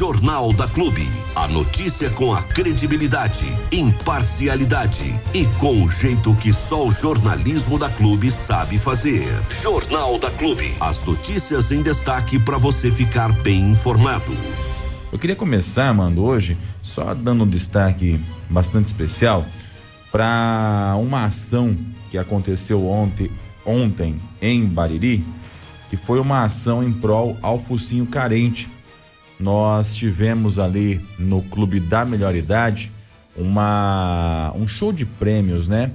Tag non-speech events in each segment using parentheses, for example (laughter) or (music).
Jornal da Clube. A notícia com a credibilidade, imparcialidade e com o jeito que só o jornalismo da Clube sabe fazer. Jornal da Clube. As notícias em destaque para você ficar bem informado. Eu queria começar, mano, hoje, só dando um destaque bastante especial para uma ação que aconteceu ontem, ontem em Bariri, que foi uma ação em prol ao focinho carente nós tivemos ali no Clube da Melhor Idade uma, um show de prêmios, né?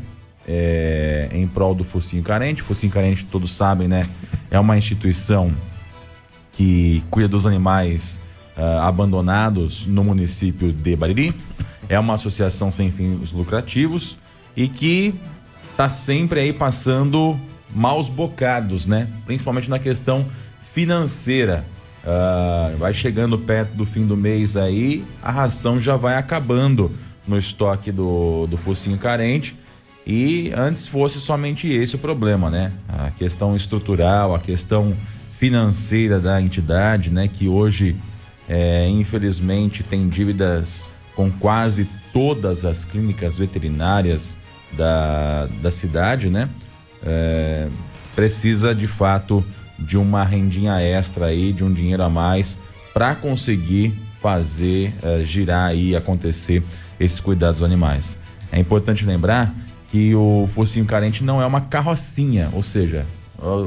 É, em prol do Focinho Carente. Focinho Carente, todos sabem, né? É uma instituição que cuida dos animais uh, abandonados no município de Bariri. É uma associação sem fins lucrativos e que está sempre aí passando maus bocados, né? Principalmente na questão financeira. Uh, vai chegando perto do fim do mês aí, a ração já vai acabando no estoque do, do focinho carente. E antes fosse somente esse o problema, né? A questão estrutural, a questão financeira da entidade, né? Que hoje, é, infelizmente, tem dívidas com quase todas as clínicas veterinárias da, da cidade, né? É, precisa de fato de uma rendinha extra aí, de um dinheiro a mais para conseguir fazer uh, girar aí acontecer esses cuidados dos animais. É importante lembrar que o focinho carente não é uma carrocinha, ou seja,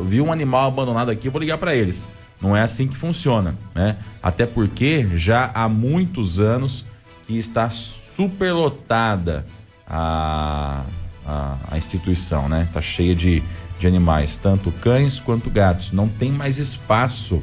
vi um animal abandonado aqui, eu vou ligar para eles. Não é assim que funciona, né? Até porque já há muitos anos que está superlotada a, a, a instituição, né? Tá cheia de de animais, tanto cães quanto gatos. Não tem mais espaço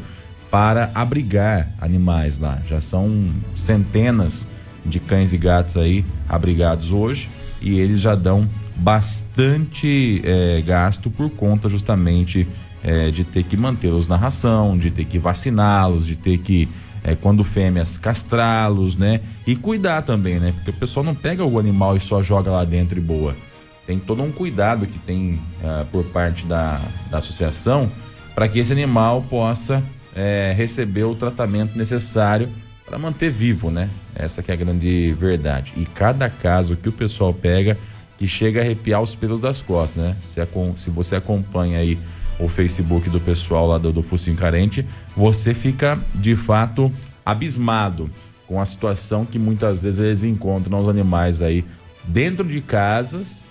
para abrigar animais lá. Já são centenas de cães e gatos aí abrigados hoje e eles já dão bastante é, gasto por conta justamente é, de ter que mantê-los na ração, de ter que vaciná-los, de ter que é, quando fêmeas castrá-los, né? E cuidar também, né? Porque o pessoal não pega o animal e só joga lá dentro e boa tem todo um cuidado que tem uh, por parte da, da associação para que esse animal possa é, receber o tratamento necessário para manter vivo, né? Essa que é a grande verdade. E cada caso que o pessoal pega que chega a arrepiar os pelos das costas, né? Se, se você acompanha aí o Facebook do pessoal lá do, do Focinho Carente, você fica de fato abismado com a situação que muitas vezes eles encontram os animais aí dentro de casas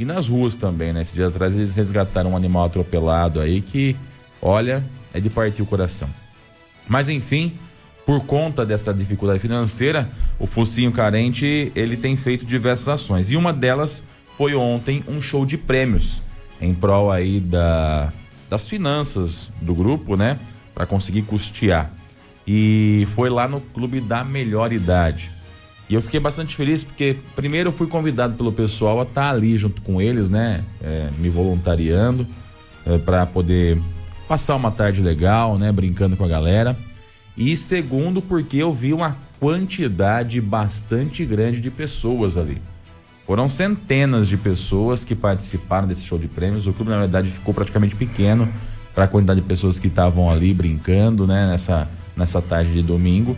e nas ruas também, né? Esses dias atrás eles resgataram um animal atropelado aí que, olha, é de partir o coração. Mas enfim, por conta dessa dificuldade financeira, o Focinho Carente, ele tem feito diversas ações. E uma delas foi ontem um show de prêmios em prol aí da, das finanças do grupo, né? Para conseguir custear. E foi lá no Clube da Melhor Idade. E eu fiquei bastante feliz porque, primeiro, eu fui convidado pelo pessoal a estar tá ali junto com eles, né? É, me voluntariando é, para poder passar uma tarde legal, né? Brincando com a galera. E segundo, porque eu vi uma quantidade bastante grande de pessoas ali. Foram centenas de pessoas que participaram desse show de prêmios. O clube, na verdade, ficou praticamente pequeno para a quantidade de pessoas que estavam ali brincando, né? Nessa, nessa tarde de domingo.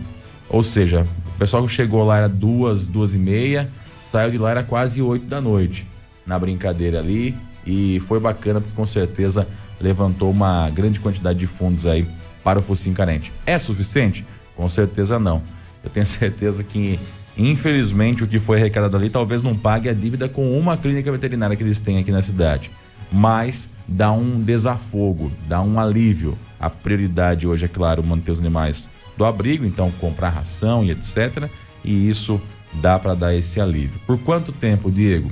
Ou seja, pessoal chegou lá era duas, duas e meia, saiu de lá era quase oito da noite na brincadeira ali e foi bacana porque com certeza levantou uma grande quantidade de fundos aí para o focinho carente. É suficiente? Com certeza não. Eu tenho (laughs) certeza que infelizmente o que foi arrecadado ali talvez não pague a dívida com uma clínica veterinária que eles têm aqui na cidade, mas dá um desafogo, dá um alívio. A prioridade hoje é claro manter os animais do abrigo, então comprar ração e etc. E isso dá para dar esse alívio. Por quanto tempo, Diego?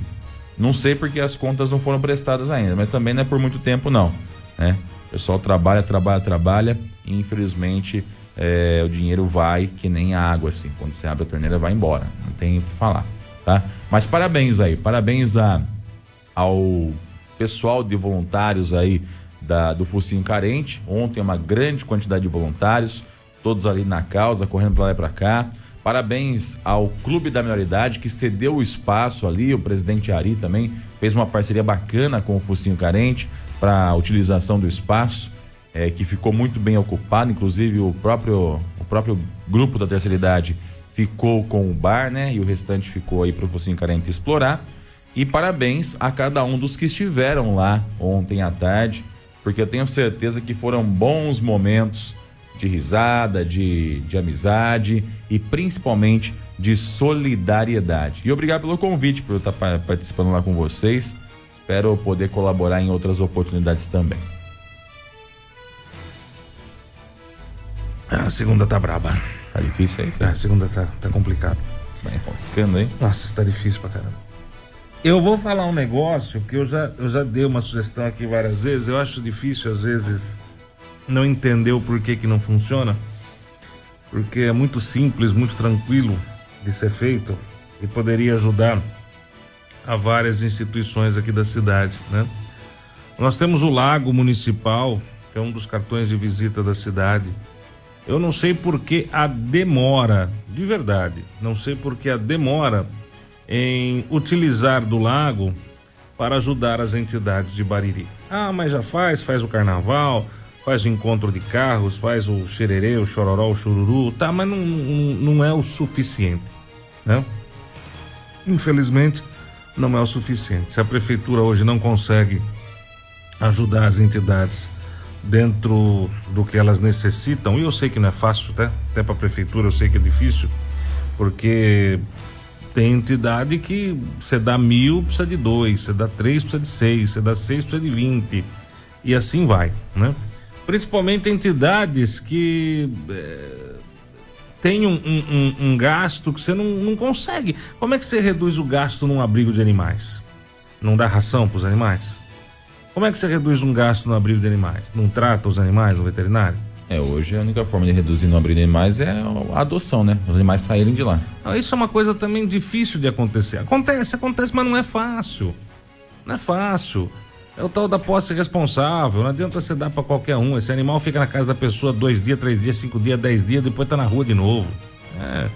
Não sei porque as contas não foram prestadas ainda, mas também não é por muito tempo não, né? O pessoal trabalha, trabalha, trabalha e infelizmente é, o dinheiro vai que nem a água assim. Quando você abre a torneira vai embora, não tem o que falar, tá? Mas parabéns aí, parabéns a, ao pessoal de voluntários aí da, do Focinho Carente. Ontem uma grande quantidade de voluntários todos ali na causa, correndo para lá e para cá. Parabéns ao Clube da Minoridade que cedeu o espaço ali, o presidente Ari também fez uma parceria bacana com o Focinho Carente para a utilização do espaço, é, que ficou muito bem ocupado, inclusive o próprio, o próprio grupo da terceira idade ficou com o bar, né? E o restante ficou aí para o Focinho Carente explorar. E parabéns a cada um dos que estiveram lá ontem à tarde, porque eu tenho certeza que foram bons momentos de risada, de, de amizade e principalmente de solidariedade. E obrigado pelo convite, por eu estar participando lá com vocês. Espero poder colaborar em outras oportunidades também. A segunda tá braba. Tá difícil aí? Tá, a segunda tá, tá complicado. Vai enroscando aí. Nossa, tá difícil pra caramba. Eu vou falar um negócio que eu já, eu já dei uma sugestão aqui várias vezes. Eu acho difícil, às vezes, não entender o porquê que não funciona. Porque é muito simples, muito tranquilo de ser feito e poderia ajudar a várias instituições aqui da cidade, né? Nós temos o Lago Municipal, que é um dos cartões de visita da cidade. Eu não sei por que a demora, de verdade, não sei por que a demora em utilizar do lago para ajudar as entidades de Bariri. Ah, mas já faz, faz o carnaval, faz o encontro de carros, faz o xererê, o chororó, o chururu, tá, mas não, não, não é o suficiente, né? Infelizmente, não é o suficiente. Se a prefeitura hoje não consegue ajudar as entidades dentro do que elas necessitam, e eu sei que não é fácil, tá? Até para a prefeitura eu sei que é difícil, porque tem entidade que você dá mil, precisa de dois, você dá três, precisa de seis, você dá seis, precisa de vinte, e assim vai, né? Principalmente entidades que é, têm um, um, um, gasto que você não, não consegue. Como é que você reduz o gasto num abrigo de animais? Não dá ração para os animais? Como é que você reduz um gasto no abrigo de animais? Não trata os animais no veterinário? É, hoje a única forma de reduzir no abrigo de animais é a adoção, né? Os animais saírem de lá. Ah, isso é uma coisa também difícil de acontecer. Acontece, acontece, mas não é fácil. Não é fácil. É o tal da posse responsável. Não adianta você dar para qualquer um. Esse animal fica na casa da pessoa dois dias, três dias, cinco dias, dez dias, depois tá na rua de novo. É,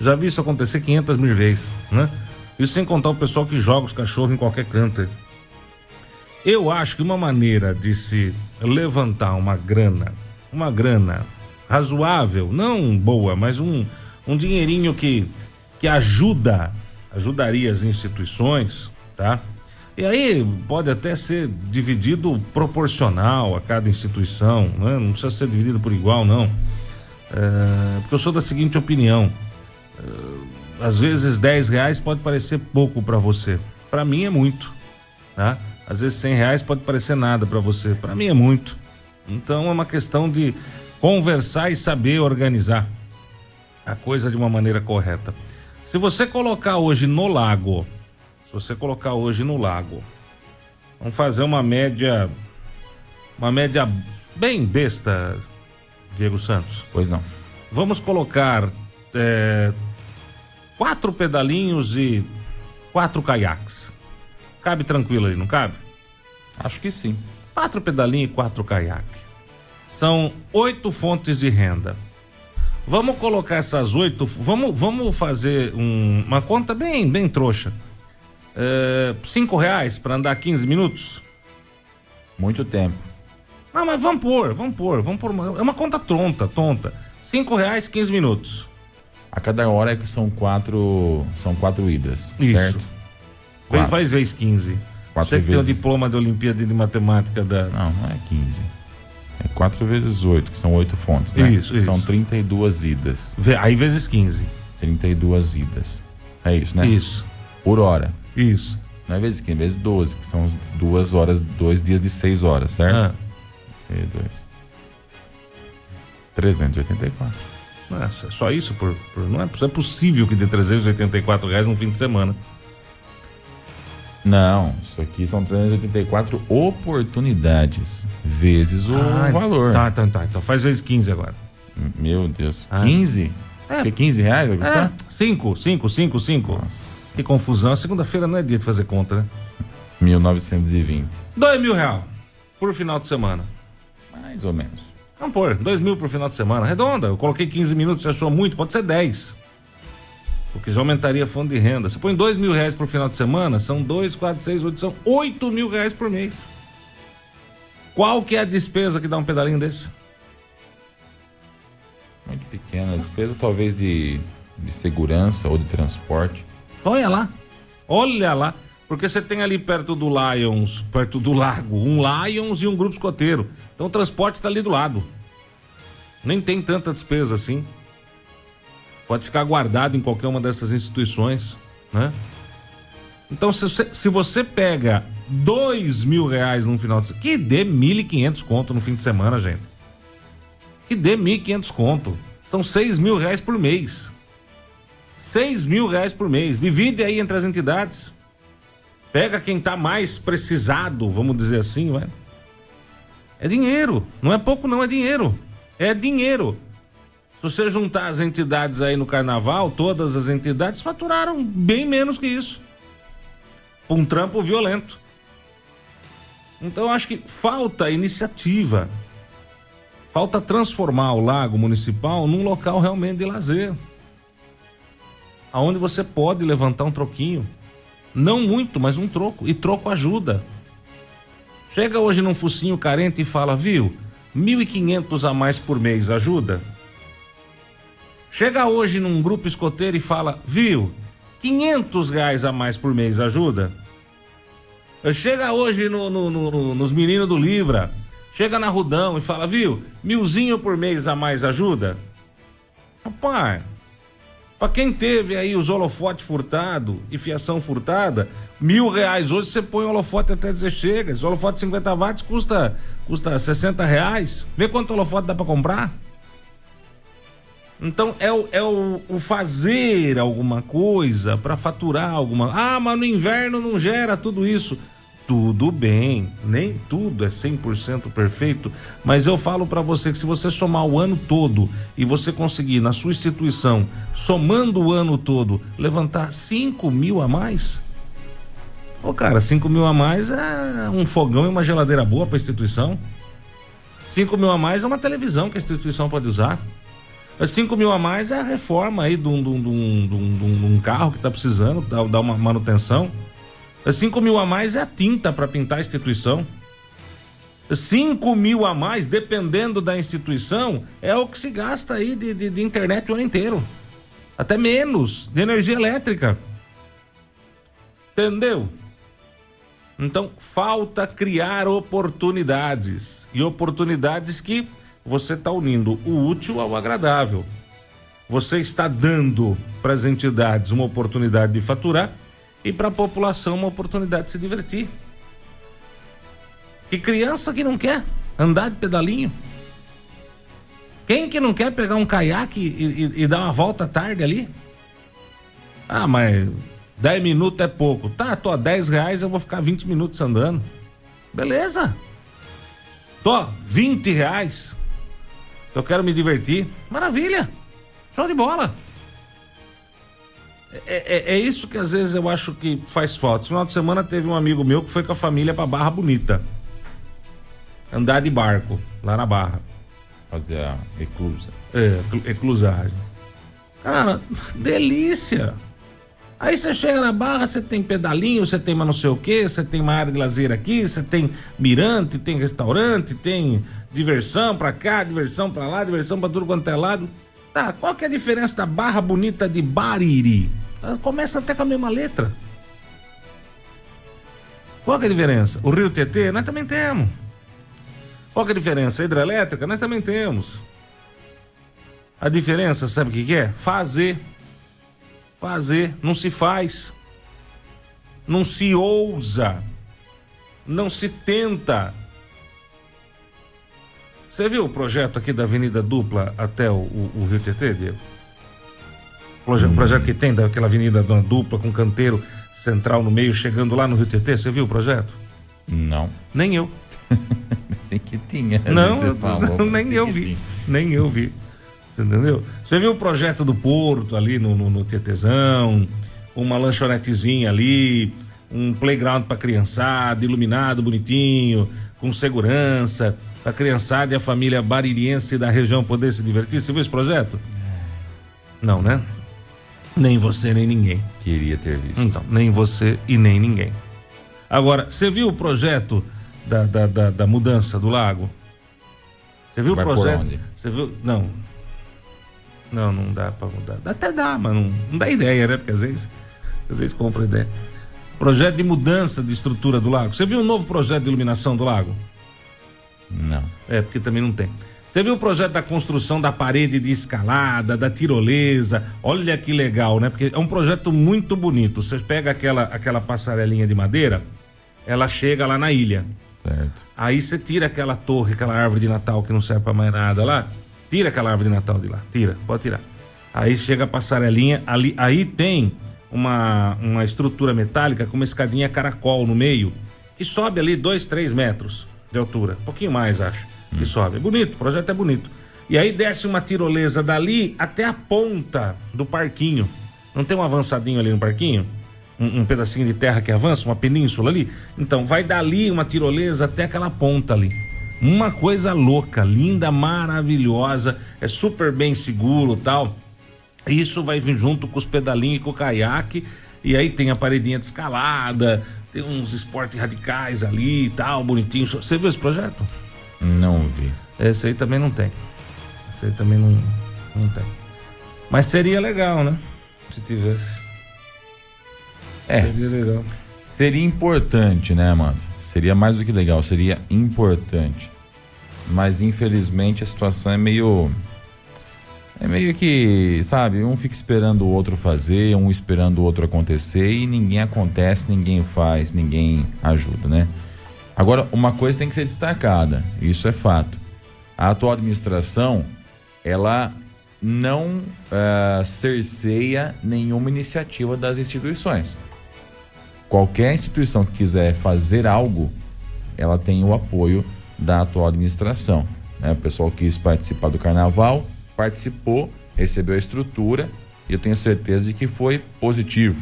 já vi isso acontecer 500 mil vezes, né? Isso sem contar o pessoal que joga os cachorros em qualquer canto. Eu acho que uma maneira de se levantar uma grana, uma grana razoável, não boa, mas um, um dinheirinho que, que ajuda, ajudaria as instituições, tá? E aí pode até ser dividido proporcional a cada instituição, né? não precisa ser dividido por igual, não. É, porque eu sou da seguinte opinião: é, às vezes 10 reais pode parecer pouco para você, para mim é muito, tá? Às vezes 100 reais pode parecer nada para você, para mim é muito. Então é uma questão de conversar e saber organizar a coisa de uma maneira correta. Se você colocar hoje no lago, se você colocar hoje no lago, vamos fazer uma média, uma média bem besta, Diego Santos. Pois não. Vamos colocar é, quatro pedalinhos e quatro caiaques. Cabe tranquilo ali, não cabe? Acho que sim. Quatro pedalinhos e quatro caiaques. São oito fontes de renda. Vamos colocar essas oito. Vamos, vamos fazer um, uma conta bem, bem trouxa. É, cinco reais para andar 15 minutos? Muito tempo. Não, mas vamos pôr, vamos pôr, vamos pôr. Uma, é uma conta tonta, tonta. Cinco reais, 15 minutos. A cada hora é que são quatro. São quatro idas. Isso. Certo? Quatro. Faz vezes 15. Quatro Você que vezes... tem o diploma da Olimpíada de Matemática da. Não, não é 15. É 4 vezes 8, que são 8 fontes, né? Isso, isso. São 32 idas. Aí vezes 15. 32 idas. É isso, né? Isso. Por hora. Isso. Não é vezes 15, é vezes 12, que são duas horas, dois dias de 6 horas, certo? Ah. 32. 384. Nossa, só isso por, por não, é, não é possível que dê 384 reais num fim de semana. Não, isso aqui são 384 oportunidades vezes o ah, valor. Tá, tá, tá. Então faz vezes 15 agora. Meu Deus. Ah. 15? É. 15 reais vai custar? 5, 5, 5, 5. Que confusão. Segunda-feira não é dia de fazer conta, né? 1920. 2 mil reais por final de semana. Mais ou menos. Vamos pôr, 2 mil por final de semana. Redonda. Eu coloquei 15 minutos, você achou muito? Pode ser 10 porque já aumentaria a fonte de renda. Você põe dois mil reais por final de semana, são dois, quatro, seis, oito, são oito mil reais por mês. Qual que é a despesa que dá um pedalinho desse? Muito pequena. Despesa talvez de, de segurança ou de transporte. Olha lá. Olha lá. Porque você tem ali perto do Lions, perto do lago, um Lions e um grupo escoteiro. Então o transporte está ali do lado. Nem tem tanta despesa assim. Pode ficar guardado em qualquer uma dessas instituições, né? Então, se você, se você pega dois mil reais num final de semana, que dê mil e quinhentos conto no fim de semana, gente. Que dê mil e quinhentos conto. São seis mil reais por mês. Seis mil reais por mês. Divide aí entre as entidades. Pega quem tá mais precisado, vamos dizer assim, ué. É dinheiro. Não é pouco, não, é dinheiro. É dinheiro. Se você juntar as entidades aí no carnaval, todas as entidades faturaram bem menos que isso. Um trampo violento. Então acho que falta iniciativa. Falta transformar o lago municipal num local realmente de lazer. Aonde você pode levantar um troquinho. Não muito, mas um troco. E troco ajuda. Chega hoje num focinho carente e fala, viu? 1.500 a mais por mês ajuda? Chega hoje num grupo escoteiro e fala, viu? 500 reais a mais por mês ajuda? Chega hoje no, no, no, nos meninos do Livra, chega na Rudão e fala, viu? Milzinho por mês a mais ajuda? Rapaz, para quem teve aí os holofotes furtado e fiação furtada, mil reais hoje você põe o holofote até dizer chega. Esse holofote de 50 watts custa, custa 60 reais. Vê quanto holofote dá para comprar? Então é o, é o, o fazer alguma coisa para faturar alguma. Ah, mas no inverno não gera tudo isso. Tudo bem, nem tudo é 100% perfeito, mas eu falo para você que se você somar o ano todo e você conseguir na sua instituição, somando o ano todo, levantar 5 mil a mais, ô cara, 5 mil a mais é um fogão e uma geladeira boa para instituição. 5 mil a mais é uma televisão que a instituição pode usar. 5 mil a mais é a reforma aí de um, de um, de um, de um carro que está precisando, dar uma manutenção. 5 mil a mais é a tinta para pintar a instituição. 5 mil a mais, dependendo da instituição, é o que se gasta aí de, de, de internet o ano inteiro. Até menos de energia elétrica. Entendeu? Então, falta criar oportunidades. E oportunidades que você está unindo o útil ao agradável. Você está dando para as entidades uma oportunidade de faturar e para a população uma oportunidade de se divertir. Que criança que não quer andar de pedalinho? Quem que não quer pegar um caiaque e, e, e dar uma volta tarde ali? Ah, mas 10 minutos é pouco. Tá, tô a 10 reais, eu vou ficar 20 minutos andando. Beleza. Tô, 20 reais. Eu quero me divertir. Maravilha. Show de bola. É, é, é, isso que às vezes eu acho que faz falta. No final de semana teve um amigo meu que foi com a família pra Barra Bonita. Andar de barco, lá na Barra. Fazer a reclusa. É, reclusagem. Cara, delícia. Aí você chega na Barra, você tem pedalinho, você tem mais não sei o que, você tem uma área de lazer aqui, você tem mirante, tem restaurante, tem diversão pra cá, diversão pra lá, diversão pra tudo quanto é lado. Tá, qual que é a diferença da Barra Bonita de Bariri? Começa até com a mesma letra. Qual que é a diferença? O Rio Tietê, nós também temos. Qual que é a diferença? A hidrelétrica, nós também temos. A diferença, sabe o que, que é? Fazer. Fazer. Não se faz. Não se ousa. Não se tenta. Você viu o projeto aqui da Avenida Dupla até o, o, o Rio Tietê, Diego? Projeto, hum. projeto que tem daquela avenida dupla com canteiro central no meio, chegando lá no Rio Tietê. Você viu o projeto? Não. Nem eu. (laughs) Sei que tinha. Não, falou, nem eu vi. Tinha. Nem eu vi. Você entendeu? Você viu o projeto do Porto ali no, no, no Tietezão, uma lanchonetezinha ali, um playground para criançada, iluminado, bonitinho, com segurança, para criançada e a família baririense da região poder se divertir. Você viu esse projeto? Não, né? Nem você, nem ninguém. Queria ter visto. Então, nem você e nem ninguém. Agora, você viu o projeto da, da, da, da mudança do lago? Você viu Vai o projeto? Você viu? Não. Não, não dá pra mudar. Até dá, mas não, não dá ideia, né? Porque às vezes, às vezes compra ideia. Projeto de mudança de estrutura do lago. Você viu o novo projeto de iluminação do lago? Não. É, porque também não tem. Você viu o projeto da construção da parede de escalada, da tirolesa? Olha que legal, né? Porque é um projeto muito bonito. Você pega aquela, aquela passarelinha de madeira, ela chega lá na ilha. Certo. Aí você tira aquela torre, aquela árvore de Natal que não serve pra mais nada lá. Tira aquela árvore de Natal de lá. Tira, pode tirar. Aí chega a passarelinha, ali, aí tem uma, uma estrutura metálica com uma escadinha caracol no meio, que sobe ali 2, 3 metros de altura. Um pouquinho mais, acho, que sobe. É bonito, o projeto é bonito. E aí desce uma tirolesa dali até a ponta do parquinho. Não tem um avançadinho ali no parquinho? Um, um pedacinho de terra que avança, uma península ali? Então, vai dali uma tirolesa até aquela ponta ali. Uma coisa louca, linda, maravilhosa, é super bem seguro tal. Isso vai vir junto com os pedalinhos e com o caiaque. E aí tem a paredinha de escalada, tem uns esportes radicais ali e tal, bonitinho. Você viu esse projeto? Não vi. Esse aí também não tem. Esse aí também não, não tem. Mas seria legal, né? Se tivesse. É. Seria legal. Seria importante, né, mano? Seria mais do que legal, seria importante. Mas infelizmente a situação é meio. É meio que, sabe, um fica esperando o outro fazer, um esperando o outro acontecer e ninguém acontece, ninguém faz, ninguém ajuda, né? Agora, uma coisa tem que ser destacada, isso é fato. A atual administração, ela não eh, cerceia nenhuma iniciativa das instituições. Qualquer instituição que quiser fazer algo, ela tem o apoio da atual administração. né? O pessoal quis participar do carnaval, participou, recebeu a estrutura e eu tenho certeza de que foi positivo.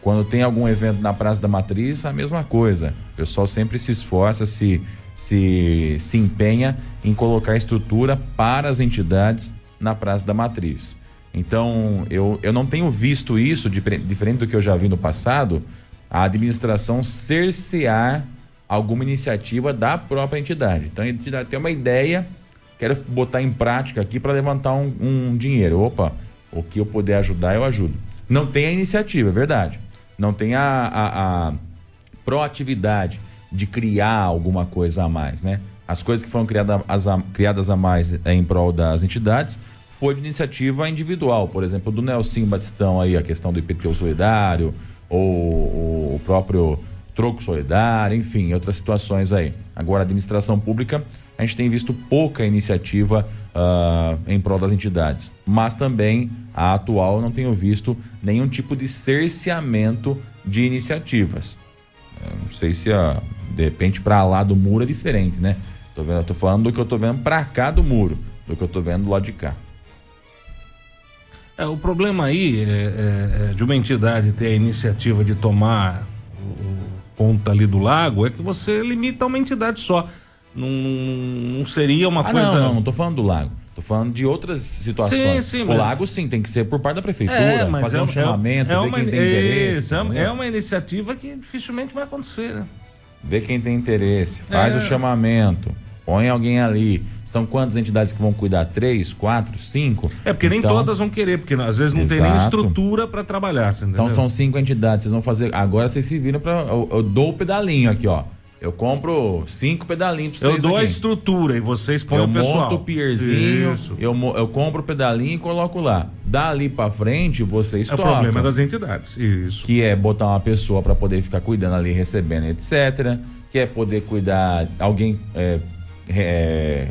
Quando tem algum evento na Praça da Matriz, a mesma coisa. O pessoal sempre se esforça, se, se, se empenha em colocar estrutura para as entidades na Praça da Matriz. Então, eu, eu não tenho visto isso, diferente do que eu já vi no passado, a administração cercear alguma iniciativa da própria entidade. Então, a entidade tem uma ideia, quero botar em prática aqui para levantar um, um dinheiro. Opa, o que eu puder ajudar, eu ajudo. Não tem a iniciativa, é verdade. Não tem a, a, a proatividade de criar alguma coisa a mais, né? As coisas que foram criadas a, criadas a mais em prol das entidades foi de iniciativa individual, por exemplo, do Nelson Batistão aí, a questão do IPTU solidário, ou, ou o próprio troco solidário, enfim, outras situações aí. Agora, a administração pública, a gente tem visto pouca iniciativa ah, em prol das entidades, mas também a atual não tenho visto nenhum tipo de cerceamento de iniciativas. Eu não sei se ah, de repente para lá do muro é diferente, né? Tô vendo, tô falando do que eu tô vendo para cá do muro, do que eu tô vendo do lado de cá. É, o problema aí é, é, é de uma entidade ter a iniciativa de tomar o, o ponta ali do lago é que você limita a uma entidade só. Não, não seria uma Ah, coisa. não, não, não tô falando do lago. Tô falando de outras situações. Sim, sim, o mas- lago, sim, tem que ser por parte da prefeitura, É, fazer é, um chamamento, é, é ver uma, quem tem interesse. é uma- entendeu? é uma iniciativa que dificilmente vai acontecer, né? Ver quem tem interesse, faz É. o chamamento, põe alguém ali. São quantas entidades que vão cuidar? Três, quatro, cinco? É porque nem Então- todas vão querer, porque às vezes não tem nem Exato. estrutura para trabalhar? Então são cinco entidades, vocês vão fazer. Agora vocês se viram para. Eu, eu dou o pedalinho aqui, ó. Eu compro cinco pedalinhos pra Eu vocês. dou a aqui. estrutura e vocês põem Eu o pessoal. monto o pierzinho, Isso. eu, eu compro o pedalinho e coloco lá. Dali pra frente, vocês É o tocam. problema das entidades. Isso. que é botar uma pessoa para poder ficar cuidando ali, recebendo, etc. Que é poder cuidar, alguém é, é,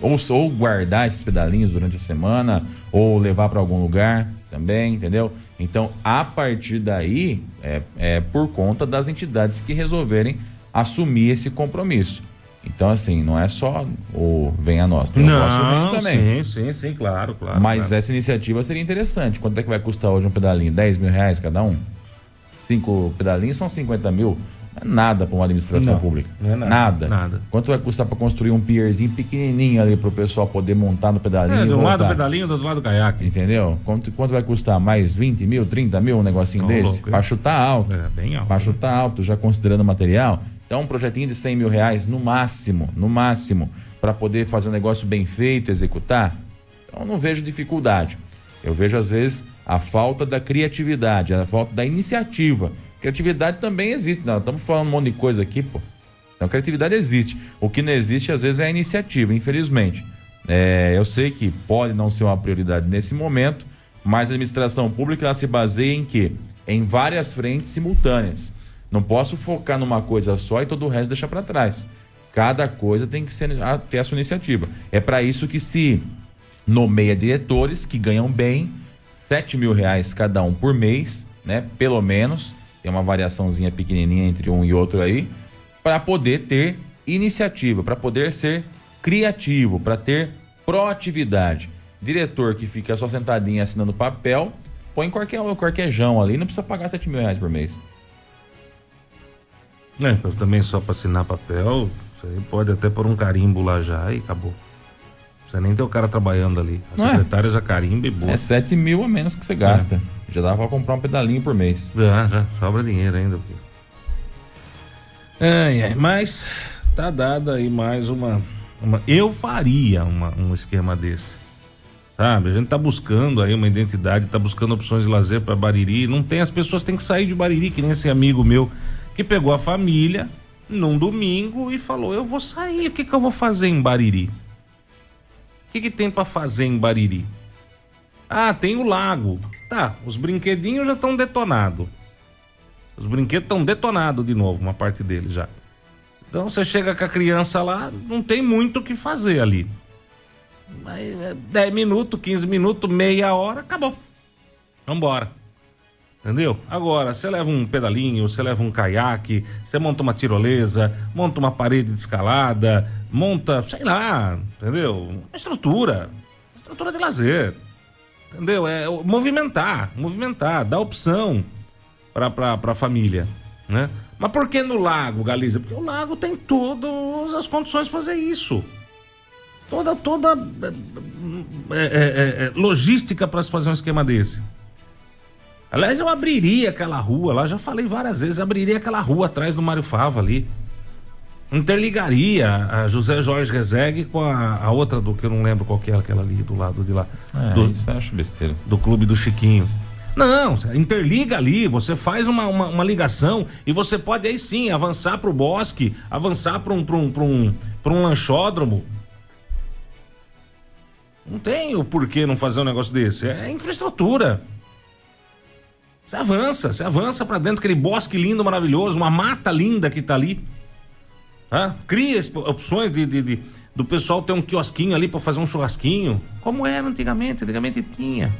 ou, ou guardar esses pedalinhos durante a semana, ou levar para algum lugar também, entendeu? Então, a partir daí, é, é por conta das entidades que resolverem assumir esse compromisso. Então, assim, não é só o vem a nós, tem o nosso Não, também. sim, sim, sim, claro, claro. Mas claro. essa iniciativa seria interessante. Quanto é que vai custar hoje um pedalinho? 10 mil reais cada um? Cinco pedalinhos são 50 mil. Não é nada para uma administração Não, pública. não é nada, Nada. nada. Quanto vai custar para construir um pierzinho pequenininho ali para o pessoal poder montar no pedalinho? É, de um lado o pedalinho, do outro lado o caiaque. Entendeu? Quanto, quanto vai custar? Mais 20 mil, 30 mil, um negocinho Ô, desse? Para chutar alto. É, bem alto. Para chutar alto, já considerando o material. Então, um projetinho de 100 mil reais, no máximo, no máximo, para poder fazer um negócio bem feito, executar. Então, não vejo dificuldade. Eu vejo, às vezes, a falta da criatividade, a falta da iniciativa. Criatividade também existe. Não, estamos falando um monte de coisa aqui, pô. Então, criatividade existe. O que não existe, às vezes, é a iniciativa, infelizmente. É, eu sei que pode não ser uma prioridade nesse momento, mas a administração pública se baseia em quê? Em várias frentes simultâneas. Não posso focar numa coisa só e todo o resto deixar para trás. Cada coisa tem que ser, ter a sua iniciativa. É para isso que se nomeia diretores que ganham bem, 7 mil reais cada um por mês, né? Pelo menos. Tem uma variaçãozinha pequenininha entre um e outro aí, para poder ter iniciativa, para poder ser criativo, para ter proatividade. Diretor que fica só sentadinho assinando papel, põe qualquer, qualquer jão ali, não precisa pagar 7 mil reais por mês. É, também só para assinar papel, você pode até pôr um carimbo lá já e acabou. Você nem tem o cara trabalhando ali. A não é? secretária é? já carimba e boa. É 7 mil a menos que você gasta. É. Já dá pra comprar um pedalinho por mês. Já, já. Sobra dinheiro ainda. É, é, mas tá dada aí mais uma, uma. eu faria uma, um esquema desse. Sabe? A gente tá buscando aí uma identidade, tá buscando opções de lazer para Bariri. Não tem, as pessoas têm que sair de Bariri, que nem esse amigo meu que pegou a família num domingo e falou: Eu vou sair, o que, que eu vou fazer em Bariri? O que, que tem para fazer em Bariri? Ah, tem o lago. Tá, os brinquedinhos já estão detonados. Os brinquedos estão detonados de novo, uma parte deles já. Então você chega com a criança lá, não tem muito o que fazer ali. 10 é, minutos, 15 minutos, meia hora, acabou. Vambora. Entendeu? Agora, você leva um pedalinho, você leva um caiaque, você monta uma tirolesa, monta uma parede de escalada, monta, sei lá, entendeu? Uma estrutura. Uma estrutura de lazer. Entendeu? É movimentar, movimentar, dar opção para a família, né? Mas por que no lago, Galiza? Porque o lago tem todas as condições para fazer isso. Toda, toda é, é, é, é logística para se fazer um esquema desse. Aliás, eu abriria aquela rua lá, já falei várias vezes, abriria aquela rua atrás do Mário Fava ali. Interligaria a José Jorge Rezegue com a, a, outra do que eu não lembro qual que é aquela ali do lado de lá. É, do, isso eu acho besteira. Do clube do Chiquinho. Não, interliga ali, você faz uma, uma, uma, ligação e você pode aí sim avançar para o bosque, avançar para um, um, um, um lanchódromo. Não tem o porquê não fazer um negócio desse. É infraestrutura. Você avança, você avança para dentro aquele bosque lindo, maravilhoso, uma mata linda que tá ali. Cria opções de, de, de, do pessoal ter um quiosquinho ali para fazer um churrasquinho. Como era antigamente, antigamente tinha.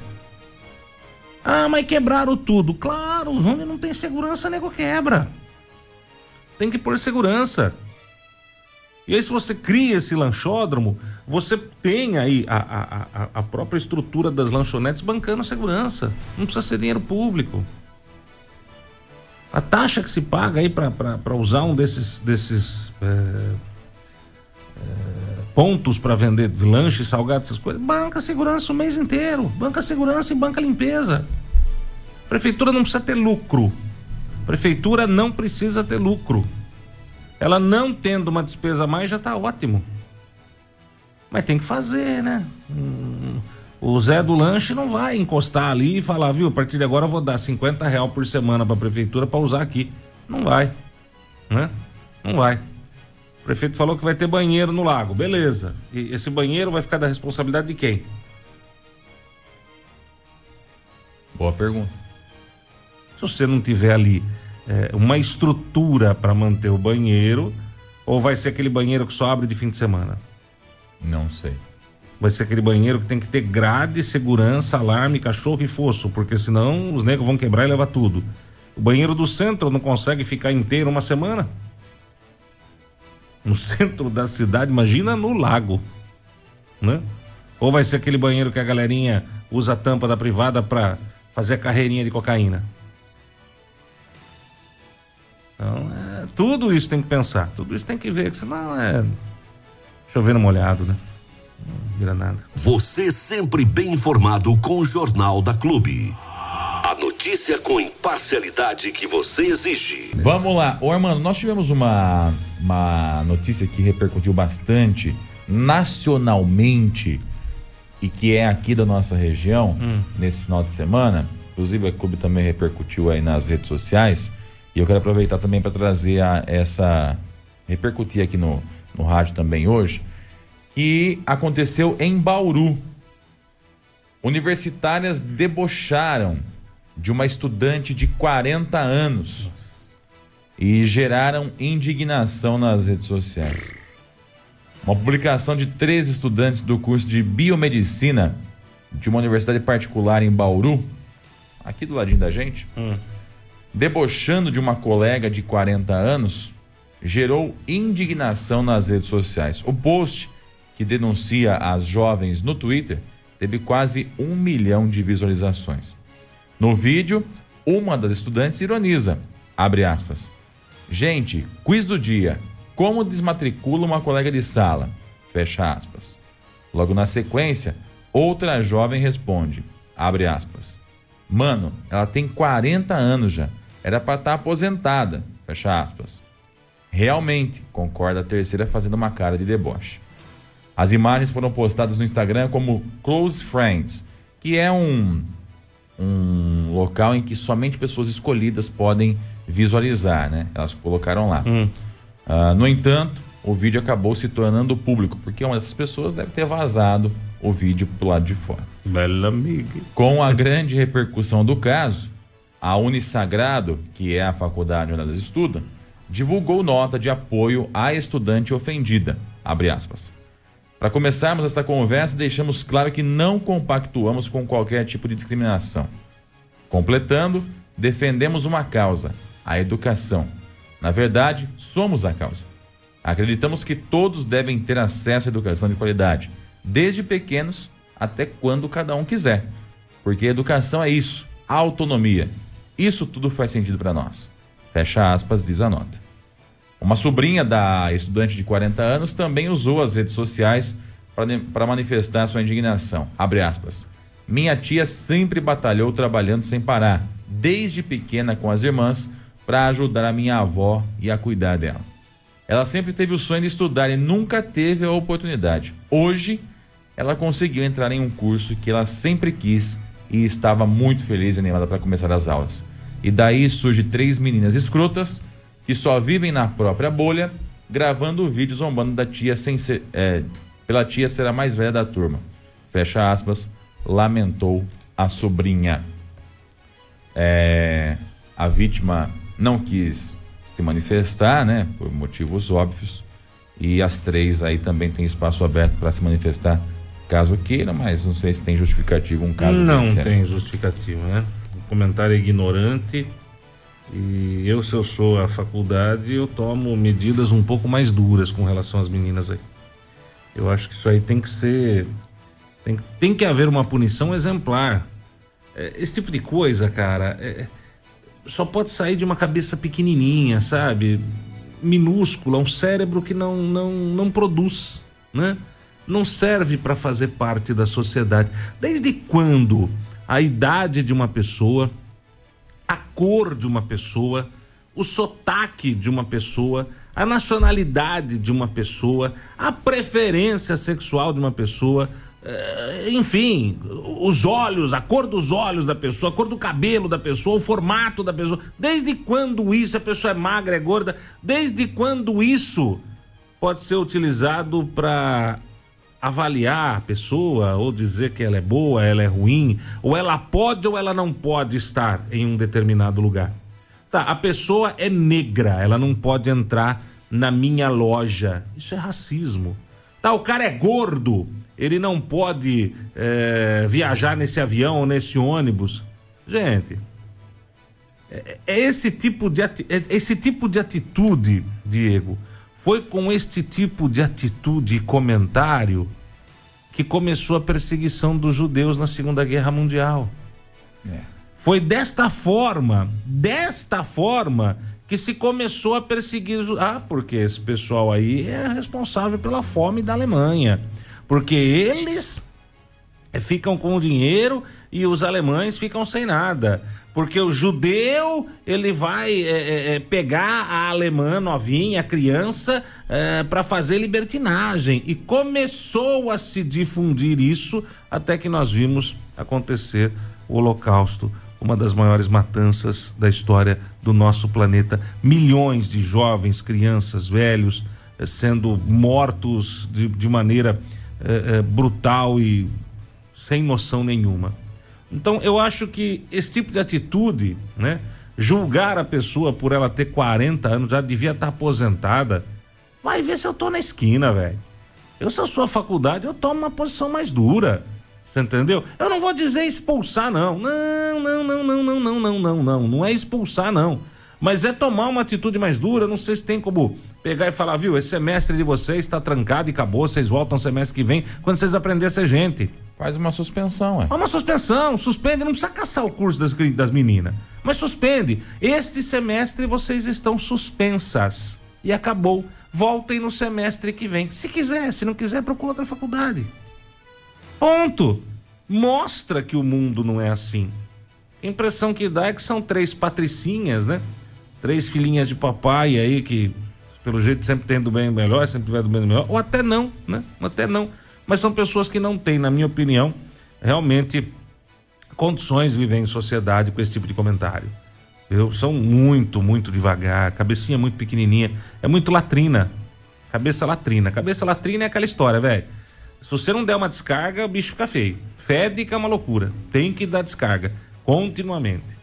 Ah, mas quebraram tudo. Claro, onde não tem segurança, nego quebra. Tem que pôr segurança. E aí, se você cria esse lanchódromo, você tem aí a, a, a própria estrutura das lanchonetes bancando segurança. Não precisa ser dinheiro público. A taxa que se paga aí para usar um desses, desses é, é, pontos para vender lanche, salgado, essas coisas, banca segurança o mês inteiro. Banca segurança e banca limpeza. Prefeitura não precisa ter lucro. Prefeitura não precisa ter lucro. Ela não tendo uma despesa a mais já está ótimo. Mas tem que fazer, né? Hum, o Zé do Lanche não vai encostar ali e falar, viu, a partir de agora eu vou dar 50 real por semana para a prefeitura para usar aqui. Não vai. Né? Não vai. O prefeito falou que vai ter banheiro no lago. Beleza. E esse banheiro vai ficar da responsabilidade de quem? Boa pergunta. Se você não tiver ali é, uma estrutura para manter o banheiro ou vai ser aquele banheiro que só abre de fim de semana? Não sei. Vai ser aquele banheiro que tem que ter grade, segurança, alarme, cachorro e fosso, porque senão os negros vão quebrar e levar tudo. O banheiro do centro não consegue ficar inteiro uma semana? No (laughs) centro da cidade, imagina no lago, né? Ou vai ser aquele banheiro que a galerinha usa a tampa da privada para fazer a carreirinha de cocaína? Então, é, tudo isso tem que pensar, tudo isso tem que ver, que senão é chovendo molhado, né? Não vira nada. Você sempre bem informado com o Jornal da Clube. A notícia com imparcialidade que você exige. Vamos lá, ô Armando, nós tivemos uma, uma notícia que repercutiu bastante nacionalmente e que é aqui da nossa região, hum. nesse final de semana, inclusive o clube também repercutiu aí nas redes sociais, e eu quero aproveitar também para trazer a, essa. repercutir aqui no, no rádio também hoje, que aconteceu em Bauru. Universitárias debocharam de uma estudante de 40 anos e geraram indignação nas redes sociais. Uma publicação de três estudantes do curso de biomedicina de uma universidade particular em Bauru, aqui do ladinho da gente, hum. Debochando de uma colega de 40 anos, gerou indignação nas redes sociais. O post, que denuncia as jovens no Twitter, teve quase um milhão de visualizações. No vídeo, uma das estudantes ironiza, abre aspas, Gente, quiz do dia. Como desmatricula uma colega de sala? Fecha aspas. Logo na sequência, outra jovem responde, abre aspas. Mano, ela tem 40 anos já. Era para estar tá aposentada. Fecha aspas. Realmente, concorda a terceira fazendo uma cara de deboche. As imagens foram postadas no Instagram como Close Friends, que é um, um local em que somente pessoas escolhidas podem visualizar, né? Elas colocaram lá. Hum. Uh, no entanto, o vídeo acabou se tornando público, porque uma dessas pessoas deve ter vazado o vídeo pro lado de fora. Bela amiga. Com a grande repercussão do caso, a Unisagrado, que é a faculdade onde elas estudam, divulgou nota de apoio à estudante ofendida. Para começarmos essa conversa, deixamos claro que não compactuamos com qualquer tipo de discriminação. Completando, defendemos uma causa, a educação na verdade, somos a causa. Acreditamos que todos devem ter acesso à educação de qualidade, desde pequenos até quando cada um quiser. Porque educação é isso, autonomia. Isso tudo faz sentido para nós. Fecha aspas, diz a nota. Uma sobrinha da estudante de 40 anos também usou as redes sociais para manifestar sua indignação. Abre aspas. Minha tia sempre batalhou trabalhando sem parar, desde pequena com as irmãs, para ajudar a minha avó e a cuidar dela. Ela sempre teve o sonho de estudar e nunca teve a oportunidade. Hoje, ela conseguiu entrar em um curso que ela sempre quis e estava muito feliz e animada para começar as aulas. E daí surge três meninas escrotas que só vivem na própria bolha, gravando vídeos zombando da tia sem ser, é, pela tia ser a mais velha da turma. Fecha aspas, lamentou a sobrinha. É, a vítima não quis se manifestar, né, por motivos óbvios. E as três aí também têm espaço aberto para se manifestar caso queira, mas não sei se tem justificativo um caso Não tem justificativo, né? O comentário é ignorante. E eu, se eu sou a faculdade, eu tomo medidas um pouco mais duras com relação às meninas aí. Eu acho que isso aí tem que ser. Tem, tem que haver uma punição exemplar. É, esse tipo de coisa, cara. É, só pode sair de uma cabeça pequenininha, sabe? Minúscula, um cérebro que não, não, não produz, né? Não serve para fazer parte da sociedade. Desde quando a idade de uma pessoa, a cor de uma pessoa, o sotaque de uma pessoa, a nacionalidade de uma pessoa, a preferência sexual de uma pessoa é, enfim, os olhos, a cor dos olhos da pessoa, a cor do cabelo da pessoa, o formato da pessoa. Desde quando isso, a pessoa é magra, é gorda, desde quando isso pode ser utilizado para avaliar a pessoa ou dizer que ela é boa, ela é ruim, ou ela pode ou ela não pode estar em um determinado lugar. Tá, a pessoa é negra, ela não pode entrar na minha loja. Isso é racismo. Tá, o cara é gordo, ele não pode é, viajar nesse avião ou nesse ônibus. Gente, é, é esse tipo de é esse tipo de atitude, Diego, foi com este tipo de atitude e comentário que começou a perseguição dos judeus na Segunda Guerra Mundial. É. Foi desta forma, desta forma, que se começou a perseguir os Ah, porque esse pessoal aí é responsável pela fome da Alemanha porque eles ficam com o dinheiro e os alemães ficam sem nada. Porque o judeu, ele vai é, é, é pegar a alemã novinha, a criança, é, para fazer libertinagem. E começou a se difundir isso até que nós vimos acontecer o Holocausto, uma das maiores matanças da história do nosso planeta. Milhões de jovens, crianças, velhos é, sendo mortos de, de maneira é, brutal e sem noção nenhuma. Então eu acho que esse tipo de atitude, né? Julgar a pessoa por ela ter 40 anos, já devia estar aposentada. Vai ver se eu tô na esquina, velho. Eu, sou a faculdade, eu tomo uma posição mais dura. Você entendeu? Eu não vou dizer expulsar, não. Não, não, não, não, não, não, não, não, não. Não é expulsar, não. Mas é tomar uma atitude mais dura. Não sei se tem como pegar e falar, viu? Esse semestre de vocês está trancado e acabou. Vocês voltam semestre que vem, quando vocês aprenderem a ser gente. Faz uma suspensão, é. Uma suspensão, suspende, não precisa caçar o curso das, das meninas. Mas suspende. Este semestre vocês estão suspensas. E acabou. Voltem no semestre que vem. Se quiser, se não quiser, procura outra faculdade. Ponto. Mostra que o mundo não é assim. A impressão que dá é que são três patricinhas, né? Três filhinhas de papai aí que, pelo jeito, sempre tem do bem melhor, sempre vai do bem melhor. Ou até não, né? Até não mas são pessoas que não têm, na minha opinião, realmente condições de viver em sociedade com esse tipo de comentário. Eu, são muito, muito devagar, cabecinha muito pequenininha, é muito latrina. Cabeça latrina. Cabeça latrina é aquela história, velho. Se você não der uma descarga, o bicho fica feio. Fede que é uma loucura. Tem que dar descarga continuamente.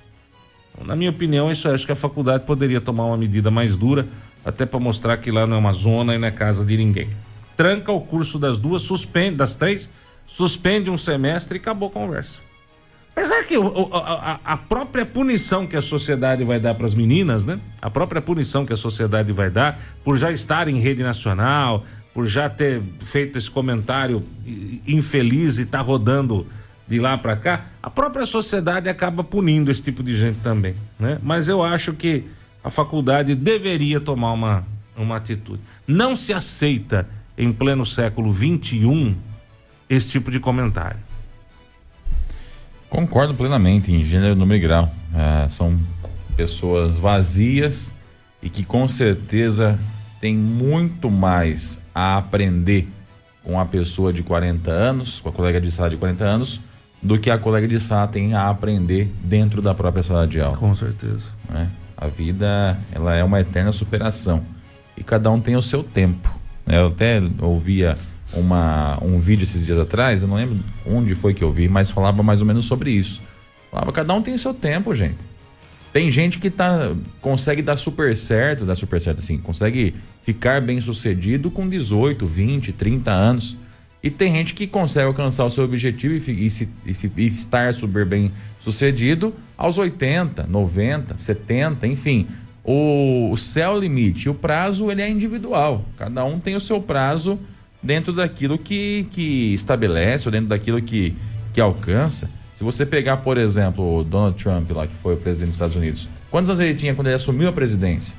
Na minha opinião, isso acho que a faculdade poderia tomar uma medida mais dura, até para mostrar que lá não é uma zona e não é casa de ninguém tranca o curso das duas, suspende, das três, suspende um semestre e acabou a conversa. Apesar que a, a, própria punição que a sociedade vai dar para as meninas, né? A própria punição que a sociedade vai dar por já estar em rede nacional, por já ter feito esse comentário infeliz e estar tá rodando de lá para cá, a própria sociedade acaba punindo esse tipo de gente também, né? Mas eu acho que a faculdade deveria tomar uma, uma atitude. Não se aceita em pleno século XXI esse tipo de comentário. Concordo plenamente em gênero, número e grau. É, são pessoas vazias e que com certeza têm muito mais a aprender com a pessoa de 40 anos, com a colega de sala de 40 anos, do que a colega de sala tem a aprender dentro da própria sala de aula. Com certeza. É, a vida ela é uma eterna superação e cada um tem o seu tempo. Eu até ouvia uma, um vídeo esses dias atrás, eu não lembro onde foi que eu vi, mas falava mais ou menos sobre isso. Falava, cada um tem o seu tempo, gente. Tem gente que tá, consegue dar super certo, dar super certo assim, consegue ficar bem sucedido com 18, 20, 30 anos. E tem gente que consegue alcançar o seu objetivo e, e, se, e, se, e estar super bem sucedido aos 80, 90, 70, enfim o, o céu limite, o prazo ele é individual. Cada um tem o seu prazo dentro daquilo que, que estabelece ou dentro daquilo que, que alcança. Se você pegar, por exemplo, o Donald Trump, lá que foi o presidente dos Estados Unidos, quantos anos ele tinha quando ele assumiu a presidência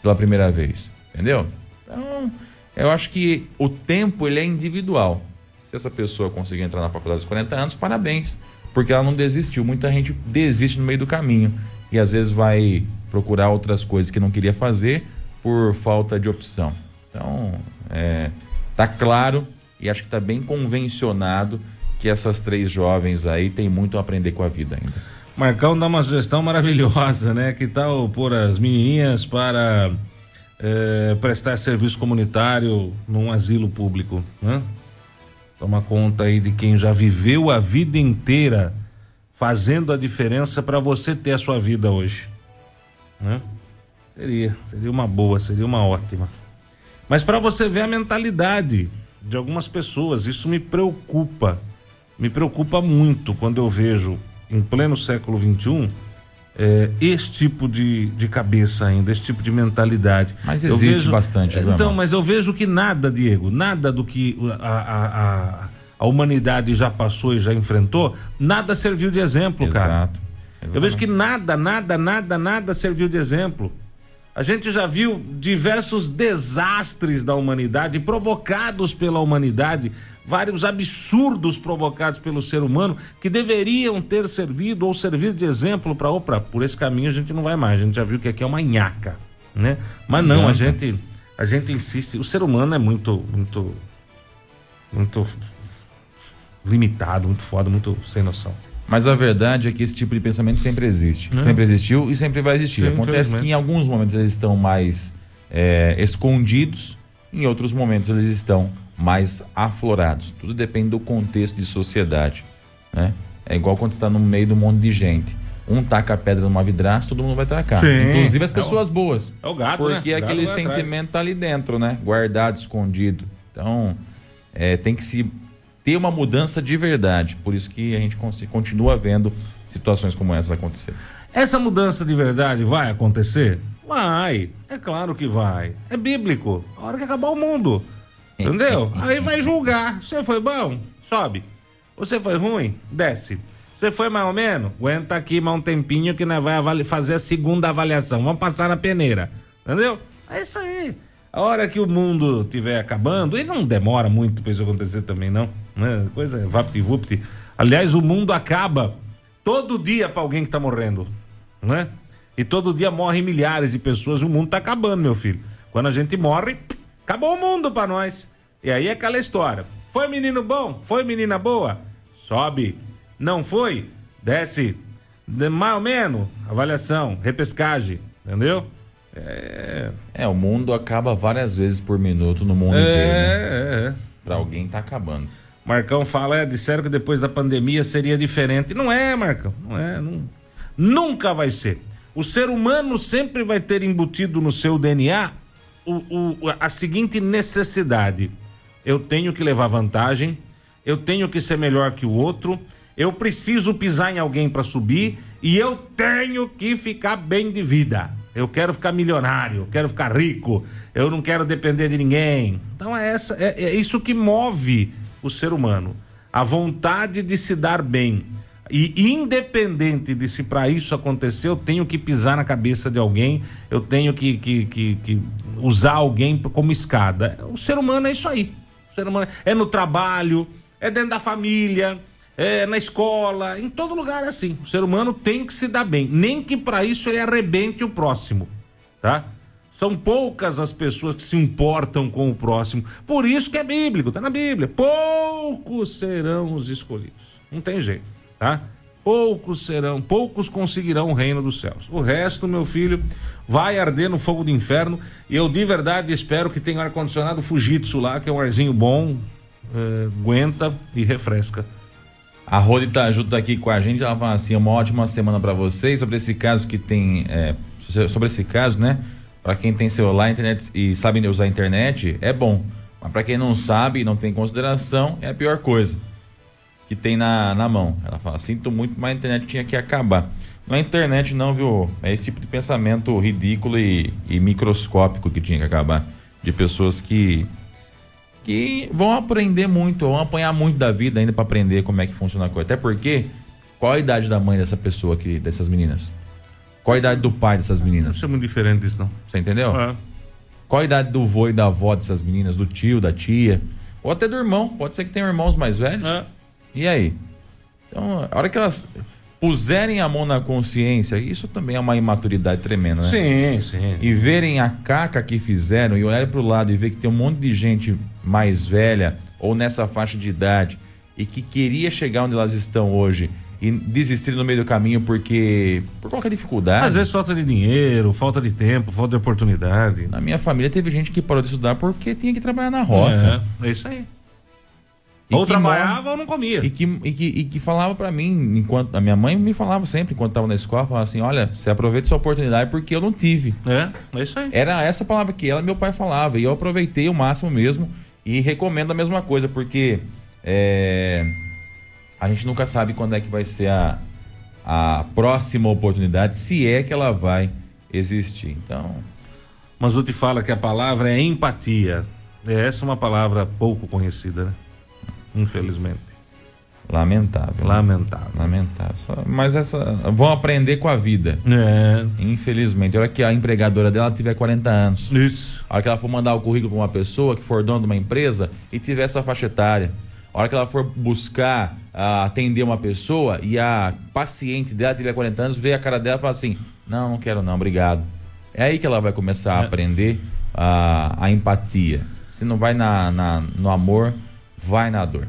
pela primeira vez? Entendeu? Então, eu acho que o tempo ele é individual. Se essa pessoa conseguir entrar na faculdade aos 40 anos, parabéns, porque ela não desistiu. Muita gente desiste no meio do caminho e às vezes vai procurar outras coisas que não queria fazer por falta de opção. Então, é, tá claro e acho que está bem convencionado que essas três jovens aí têm muito a aprender com a vida ainda. Marcão dá uma sugestão maravilhosa, né? Que tal pôr as menininhas para é, prestar serviço comunitário num asilo público, né? Toma conta aí de quem já viveu a vida inteira fazendo a diferença para você ter a sua vida hoje né? Seria, seria uma boa, seria uma ótima. Mas para você ver a mentalidade de algumas pessoas, isso me preocupa. Me preocupa muito quando eu vejo em pleno século XXI é, esse tipo de, de cabeça ainda, esse tipo de mentalidade. Mas existe eu vejo, bastante. Então, mas eu vejo que nada, Diego, nada do que a, a, a, a humanidade já passou e já enfrentou, nada serviu de exemplo, Exato. cara. Exatamente. Eu vejo que nada, nada, nada, nada serviu de exemplo. A gente já viu diversos desastres da humanidade provocados pela humanidade, vários absurdos provocados pelo ser humano que deveriam ter servido ou servir de exemplo para opa, por esse caminho a gente não vai mais. A gente já viu que aqui é uma nhaca, né? Mas não, a gente a gente insiste, o ser humano é muito muito muito limitado, muito foda, muito sem noção. Mas a verdade é que esse tipo de pensamento sempre existe. É. Sempre existiu e sempre vai existir. Sim, Acontece que em alguns momentos eles estão mais é, escondidos, em outros momentos eles estão mais aflorados. Tudo depende do contexto de sociedade. Né? É igual quando está no meio um monte de gente. Um taca a pedra numa vidraça, todo mundo vai tacar. Sim, Inclusive as pessoas é o, boas. É o gato, Porque né? aquele sentimento está ali dentro, né? Guardado, escondido. Então, é, tem que se ter uma mudança de verdade. Por isso que a gente continua vendo situações como essa acontecer. Essa mudança de verdade vai acontecer? Vai, é claro que vai. É bíblico. A hora que acabar o mundo. Entendeu? Aí vai julgar. Você foi bom? Sobe. Você foi ruim? Desce. Você foi mais ou menos? Aguenta aqui mais um tempinho que nós vai fazer a segunda avaliação. Vamos passar na peneira. Entendeu? É isso aí. A hora que o mundo estiver acabando, e não demora muito para isso acontecer também, não. Né? Coisa vapt-vupt. Aliás, o mundo acaba todo dia para alguém que tá morrendo, né? E todo dia morrem milhares de pessoas o mundo tá acabando, meu filho. Quando a gente morre, acabou o mundo para nós. E aí é aquela história. Foi menino bom? Foi menina boa? Sobe. Não foi? Desce. Mais ou menos. Avaliação, repescagem, entendeu? É... é, o mundo acaba várias vezes por minuto no mundo é, inteiro. Né? É, é. Pra alguém tá acabando. Marcão fala, é, disseram que depois da pandemia seria diferente. Não é, Marcão, não é. Não, nunca vai ser. O ser humano sempre vai ter embutido no seu DNA o, o, a seguinte necessidade: eu tenho que levar vantagem, eu tenho que ser melhor que o outro, eu preciso pisar em alguém para subir e eu tenho que ficar bem de vida. Eu quero ficar milionário, eu quero ficar rico, eu não quero depender de ninguém. Então é, essa, é, é isso que move o ser humano. A vontade de se dar bem. E independente de se para isso acontecer, eu tenho que pisar na cabeça de alguém, eu tenho que, que, que, que, usar alguém como escada. O ser humano é isso aí. O ser humano é no trabalho, é dentro da família, é, na escola, em todo lugar é assim. O ser humano tem que se dar bem, nem que para isso ele arrebente o próximo, tá? São poucas as pessoas que se importam com o próximo. Por isso que é bíblico, tá na Bíblia. Poucos serão os escolhidos. Não tem jeito, tá? Poucos serão, poucos conseguirão o reino dos céus. O resto, meu filho, vai arder no fogo do inferno. E eu de verdade espero que tenha ar-condicionado Fujitsu lá, que é um arzinho bom, é, aguenta e refresca a Rony tá junto aqui com a gente, ela fala assim, uma ótima semana para vocês sobre esse caso que tem, é, sobre esse caso, né? Para quem tem celular, internet e sabe usar a internet, é bom. Mas para quem não sabe e não tem consideração, é a pior coisa que tem na, na mão. Ela fala, sinto muito, mas a internet tinha que acabar. Não é internet não, viu? É esse tipo de pensamento ridículo e, e microscópico que tinha que acabar. De pessoas que que vão aprender muito, vão apanhar muito da vida ainda para aprender como é que funciona a coisa. Até porque, qual a idade da mãe dessa pessoa aqui, dessas meninas? Qual a idade do pai dessas meninas? Isso é muito diferente disso, não. Você entendeu? É. Qual a idade do vô e da avó dessas meninas, do tio, da tia? Ou até do irmão. Pode ser que tenham irmãos mais velhos. É. E aí? Então, a hora que elas puserem a mão na consciência, isso também é uma imaturidade tremenda, né? Sim, sim. E verem a caca que fizeram e olharem para o lado e ver que tem um monte de gente mais velha ou nessa faixa de idade e que queria chegar onde elas estão hoje e desistir no meio do caminho porque por qualquer dificuldade. Às vezes falta de dinheiro, falta de tempo, falta de oportunidade. Na minha família teve gente que parou de estudar porque tinha que trabalhar na roça. É, é isso aí. E ou trabalhava ou não comia. E que, e que, e que falava para mim, enquanto. A minha mãe me falava sempre, enquanto estava na escola, falava assim: olha, você aproveita sua oportunidade porque eu não tive. É, é isso aí. Era essa palavra que ela e meu pai falava. E eu aproveitei o máximo mesmo. E recomendo a mesma coisa, porque é, a gente nunca sabe quando é que vai ser a, a próxima oportunidade, se é que ela vai existir. Então. Mas eu te falo que a palavra é empatia. Essa é uma palavra pouco conhecida, né? Infelizmente. Lamentável. Lamentável. Lamentável. Só- Mas essa. Vão aprender com a vida. É. Infelizmente. A hora que a empregadora dela tiver 40 anos. Isso. A hora que ela for mandar o currículo para uma pessoa que for dona de uma empresa e tiver essa faixa etária. A hora que ela for buscar ah, atender uma pessoa e a paciente dela tiver 40 anos, vê a cara dela e fala assim: Não, não quero não, obrigado. É aí que ela vai começar a aprender a, a empatia. Se não vai na, na- no amor, vai na dor.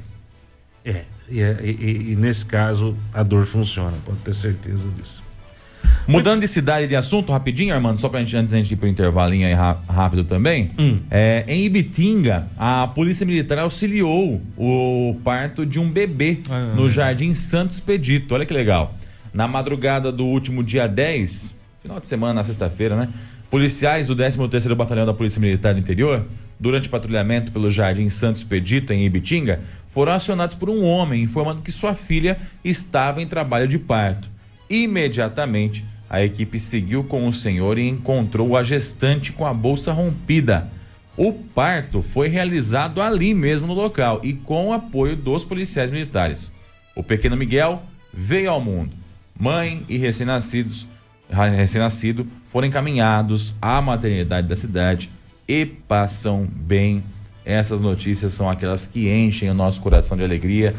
É. E, é- e- e- e nesse caso, a dor funciona, pode ter certeza disso. Mudando de cidade de assunto, rapidinho, Armando, só pra gente, antes da gente ir pro intervalinho aí rápido também. É, em Ibitinga, a Polícia Militar auxiliou o parto de um bebê Ah. no Jardim Santos Expedito. Olha que legal. Na madrugada do último dia 10, final de semana, na sexta-feira, né? Policiais do 13º Batalhão da Polícia Militar do Interior, durante patrulhamento pelo Jardim Santos Expedito, em Ibitinga, foram acionados por um homem informando que sua filha estava em trabalho de parto. Imediatamente, a equipe seguiu com o senhor e encontrou a gestante com a bolsa rompida. O parto foi realizado ali mesmo no local e com o apoio dos policiais militares. O pequeno Miguel veio ao mundo. Mãe e recém-nascidos, recém-nascido foram encaminhados à maternidade da cidade e passam bem. Essas notícias são aquelas que enchem o nosso coração de alegria,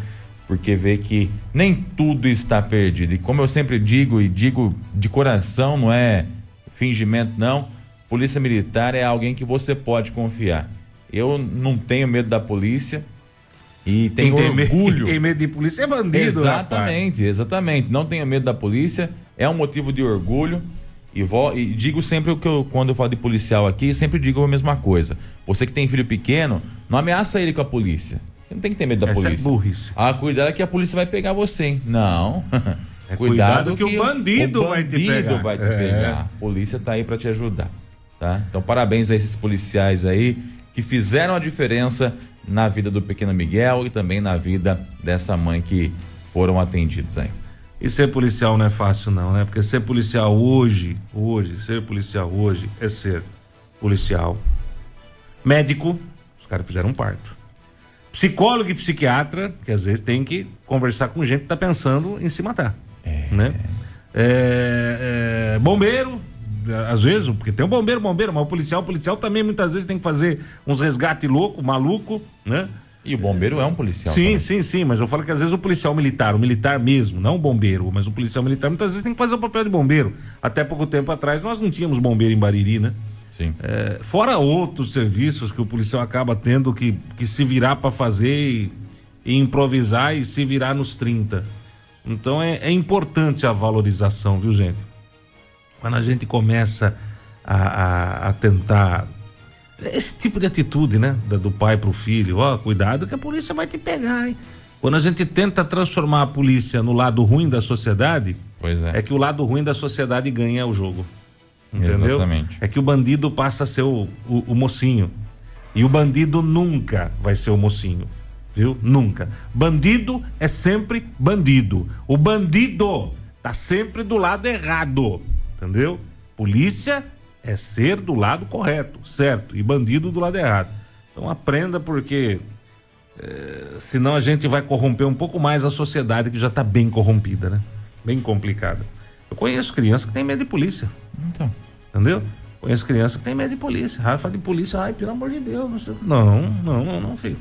porque vê que nem tudo está perdido. E como eu sempre digo e digo de coração, não é fingimento não, polícia militar é alguém que você pode confiar. Eu não tenho medo da polícia e tenho Quem tem, medo, orgulho. quem tem medo de polícia é bandido, rapaz. Exatamente, exatamente. Não tenho medo da polícia, é um motivo de orgulho. E, vo- e digo sempre o que eu, quando eu falo de policial aqui, sempre digo a mesma coisa. Você que tem filho pequeno, não ameaça ele com a polícia. Você não tem que ter medo da Essa é polícia. burrice. Ah, cuidado que a polícia vai pegar você, hein? Não. (laughs) É cuidado que o bandido o vai te bandido pegar. vai te É. pegar. A polícia tá aí para te ajudar, tá? Então parabéns a esses policiais aí que fizeram a diferença na vida do pequeno Miguel e também na vida dessa mãe que foram atendidos aí. E ser policial não é fácil não, né? Porque ser policial hoje, hoje, ser policial hoje é ser policial, médico, os caras fizeram um parto. Psicólogo e psiquiatra, que às vezes tem que conversar com gente que tá pensando em se matar. Né? É, é, bombeiro, às vezes, porque tem um bombeiro, bombeiro, mas o policial, o policial também muitas vezes tem que fazer uns resgate louco, maluco, né? E o bombeiro é um policial. Sim, também. sim, sim, mas eu falo que às vezes o policial militar, o militar mesmo, não o bombeiro, mas o policial militar muitas vezes tem que fazer o papel de bombeiro. Até pouco tempo atrás nós não tínhamos bombeiro em Bariri, né? Sim. É, fora outros serviços que o policial acaba tendo que, que se virar para fazer e, e improvisar e se virar nos 30. Então é, é importante a valorização, viu, gente? Quando a gente começa a, a, a tentar esse tipo de atitude, né? Do pai pro filho, ó, cuidado que a polícia vai te pegar, hein? Quando a gente tenta transformar a polícia no lado ruim da sociedade, é. é que o lado ruim da sociedade ganha o jogo. Entendeu? Exatamente. É que o bandido passa a ser o, o, o mocinho. E o bandido nunca vai ser o mocinho. Viu? Nunca. Bandido é sempre bandido. O bandido tá sempre do lado errado. Entendeu? Polícia é ser do lado correto, certo? E bandido do lado errado. Então aprenda porque eh, senão a gente vai corromper um pouco mais a sociedade que já tá bem corrompida, né? Bem complicada. Eu conheço crianças que têm medo de polícia. Então. Entendeu? Conheço criança que tem medo de polícia. Ah, fala de polícia, ai, pelo amor de Deus, não sei o que. Não, não, não, não, filho.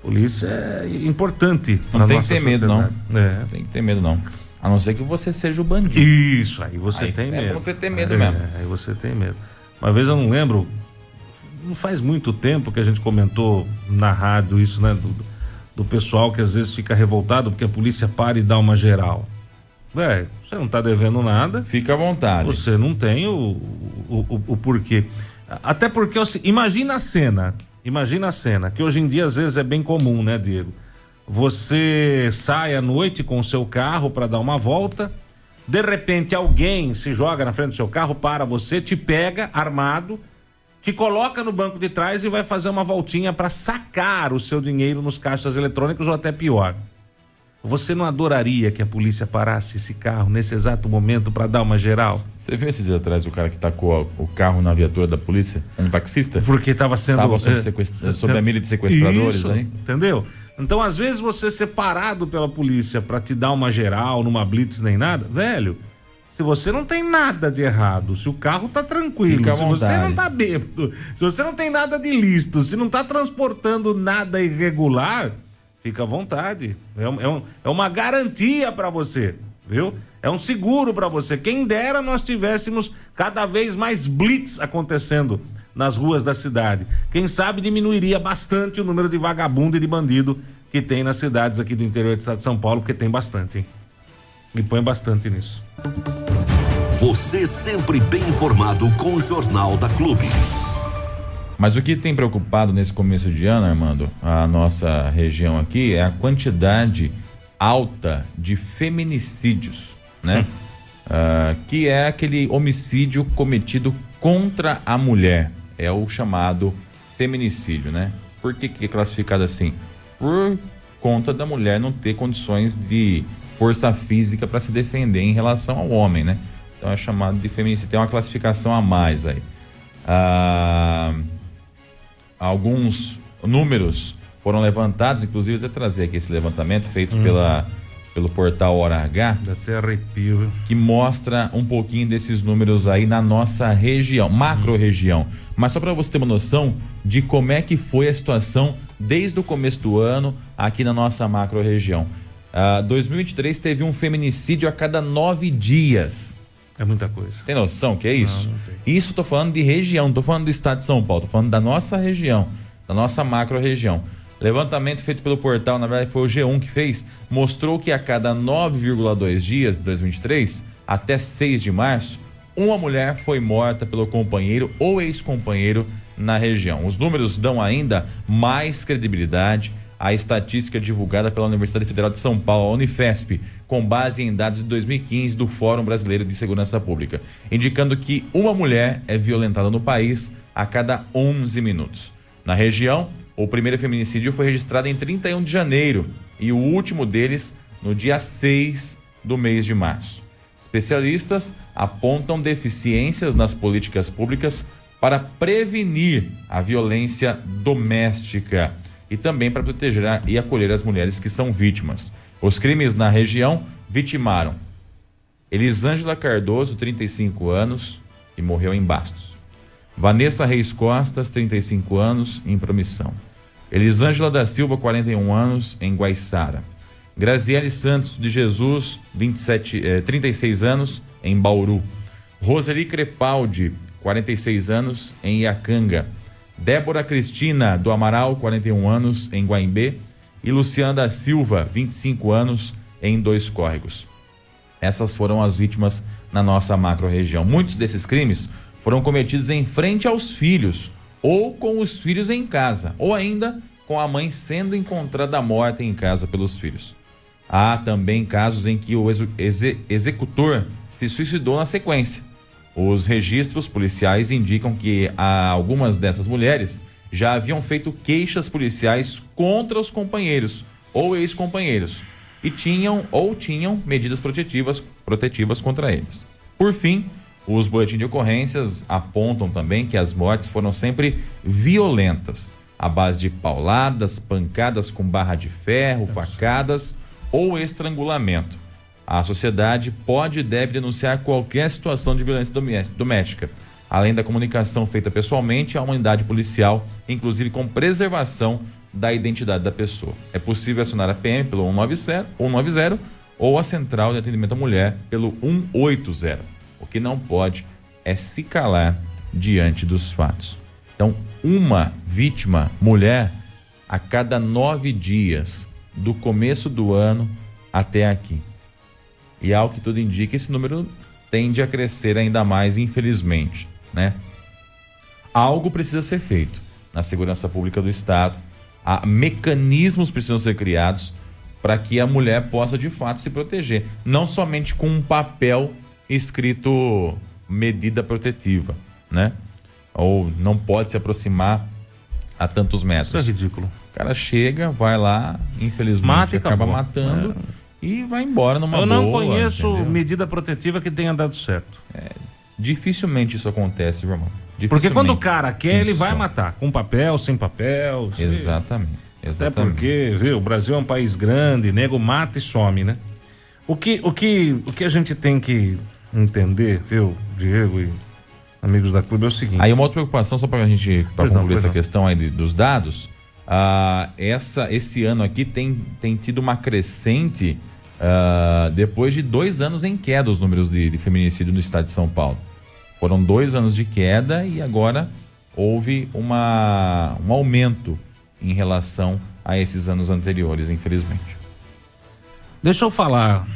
Polícia é importante. Não tem que ter medo, não. sociedade. É. Tem que ter medo, não. A não ser que você seja o bandido. Isso, aí você Aí tem é medo. você ter medo É, mesmo. Aí você tem medo. Uma vez eu não lembro, não faz muito tempo que a gente comentou na rádio isso, né? Do, do pessoal que às vezes fica revoltado porque a polícia para e dá uma geral. Velho, você não tá devendo nada. Fica à vontade. Você não tem o, o, o, o porquê. Até porque, assim, imagina a cena. Imagina a cena, que hoje em dia às vezes é bem comum, né, Diego? Você sai à noite com o seu carro para dar uma volta, de repente alguém se joga na frente do seu carro, para você, te pega armado, te coloca no banco de trás e vai fazer uma voltinha para sacar o seu dinheiro nos caixas eletrônicos ou até pior. Você não adoraria que a polícia parasse esse carro nesse exato momento para dar uma geral? Você viu esses dias atrás o cara que tacou o carro na viatura da polícia? Um taxista? Porque estava sendo. Tava sob, sequestra... sob a milha de sequestradores Isso, aí. Entendeu? Então, às vezes, você ser parado pela polícia para te dar uma geral, numa blitz nem nada, velho. Se você não tem nada de errado, se o carro tá tranquilo, se você não tá bêbado, se você não tem nada de listo, se não tá transportando nada irregular, fica à vontade. É, um- é um- é uma garantia para você, viu? É um seguro para você. Quem dera nós tivéssemos cada vez mais blitz acontecendo nas ruas da cidade. Quem sabe diminuiria bastante o número de vagabundo e de bandido que tem nas cidades aqui do interior do estado de São Paulo, porque tem bastante, hein? Me põe bastante nisso. Você sempre bem informado com o Jornal da Clube. Mas o que tem preocupado nesse começo de ano, Armando, a nossa região aqui, é a quantidade alta de feminicídios, né? Ah, que é aquele homicídio cometido contra a mulher. É o chamado feminicídio, né? Por que, que é classificado assim? Por conta da mulher não ter condições de força física para se defender em relação ao homem, né? Então é chamado de feminicídio. Tem uma classificação a mais aí. Ah, alguns números foram levantados, inclusive até trazer aqui esse levantamento feito pela, pelo portal Hora H, Dá até arrepio, viu? que mostra um pouquinho desses números aí na nossa região, macro região. Mas só para você ter uma noção de como é que foi a situação desde o começo do ano aqui na nossa macro região. Ah, 2023 teve um feminicídio a cada nove dias. É muita coisa. Tem noção que é isso? Não, não. Isso tô falando de região, não tô falando do estado de São Paulo, tô falando da nossa região, da nossa macro região. Levantamento feito pelo portal, na verdade foi o G1 que fez, mostrou que a cada 9,2 dias de 2023 até 6 de março, uma mulher foi morta pelo companheiro ou ex-companheiro na região. Os números dão ainda mais credibilidade à estatística divulgada pela Universidade Federal de São Paulo, a Unifesp, com base em dados de 2015 do Fórum Brasileiro de Segurança Pública, indicando que uma mulher é violentada no país a cada 11 minutos. Na região, o primeiro feminicídio foi registrado em 31 de janeiro e o último deles no dia 6 do mês de março. Especialistas apontam deficiências nas políticas públicas para prevenir a violência doméstica e também para proteger e acolher as mulheres que são vítimas. Os crimes na região vitimaram Elisângela Cardoso, 35 anos, e morreu em Bastos. Vanessa Reis Costas, 35 anos, em Promissão. Elisângela da Silva, 41 anos, em Guaiçara. Graziele Santos de Jesus, 27, eh, 36 anos, em Bauru. Roseli Crepaldi, 46 anos, em Iacanga. Débora Cristina do Amaral, 41 anos, em Guaimbê. E Luciana da Silva, 25 anos, em Dois Córregos. Essas foram as vítimas na nossa macro-região. Muitos desses crimes foram cometidos em frente aos filhos, ou com os filhos em casa, ou ainda com a mãe sendo encontrada morta em casa pelos filhos. Há também casos em que o executor se suicidou na sequência. Os registros policiais indicam que algumas dessas mulheres já haviam feito queixas policiais contra os companheiros ou ex-companheiros e tinham ou tinham medidas protetivas, protetivas contra eles. Por fim, os boletins de ocorrências apontam também que as mortes foram sempre violentas, à base de pauladas, pancadas com barra de ferro, facadas ou estrangulamento. A sociedade pode e deve denunciar qualquer situação de violência domé- doméstica, além da comunicação feita pessoalmente à unidade policial, inclusive com preservação da identidade da pessoa. É possível acionar a PM pelo 190, 190 ou a Central de Atendimento à Mulher pelo 180. O que não pode é se calar diante dos fatos. Então, uma vítima mulher a cada nove dias, do começo do ano até aqui. E ao que tudo indica, esse número tende a crescer ainda mais, infelizmente, né? Algo precisa ser feito na segurança pública do Estado. Há mecanismos precisam ser criados para que a mulher possa de fato se proteger, não somente com um papel escrito medida protetiva, né? Ou não pode se aproximar a tantos Isso é metros. ridículo. cara chega, vai lá, infelizmente Mata acaba acabou. matando e vai embora numa Eu não boa, conheço entendeu? medida protetiva que tenha dado certo. Dificilmente isso acontece, irmão. Porque quando o cara quer, ele vai matar. Com papel, sem papel. se- Exatamente. Até Exatamente. porque, viu, o Brasil é um país grande, nego mata e some, né? O que, o que, o que a gente tem que entender, viu, Diego e amigos da clube, é o seguinte. Aí uma outra preocupação, só para a gente pra não, concluir pois essa não. questão aí de- dos dados, ah, essa, esse ano aqui tem, tem tido uma crescente ah, depois de dois anos em queda os números de, de feminicídio no estado de São Paulo. Foram dois anos de queda e agora houve uma, um aumento em relação a esses anos anteriores, infelizmente. Deixa eu falar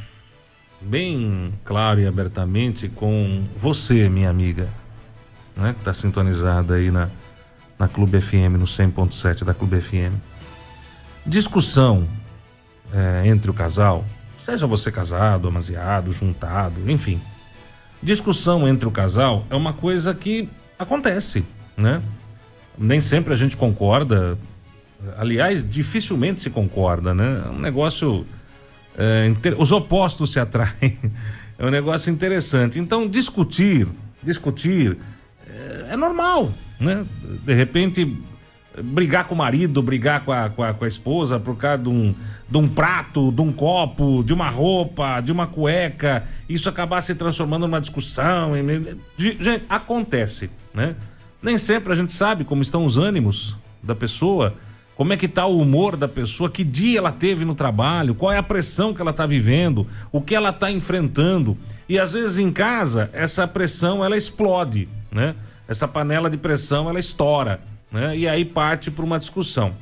bem claro e abertamente com você, minha amiga, né, que está sintonizada aí na, na Clube FM, no 100.7 da Clube FM. Discussão é, entre o casal, seja você casado, amaziado, juntado, enfim. Discussão entre o casal é uma coisa que acontece, né? Nem sempre a gente concorda. Aliás, dificilmente se concorda, né? É um negócio é, os opostos se atraem. (laughs) É um negócio interessante. Então, discutir, discutir é, é normal, né? De repente, brigar com o marido, brigar com a, com a, com a esposa por causa de um, de um prato, de um copo, de uma roupa, de uma cueca, isso acabar se transformando numa discussão. em- Gente, acontece, né? Nem sempre a gente sabe como estão os ânimos da pessoa, como é que tá o humor da pessoa, que dia ela teve no trabalho, qual é a pressão que ela tá vivendo, o que ela tá enfrentando. E às vezes em casa, essa pressão ela explode, né? Essa panela de pressão ela estoura, né? E aí parte para uma discussão.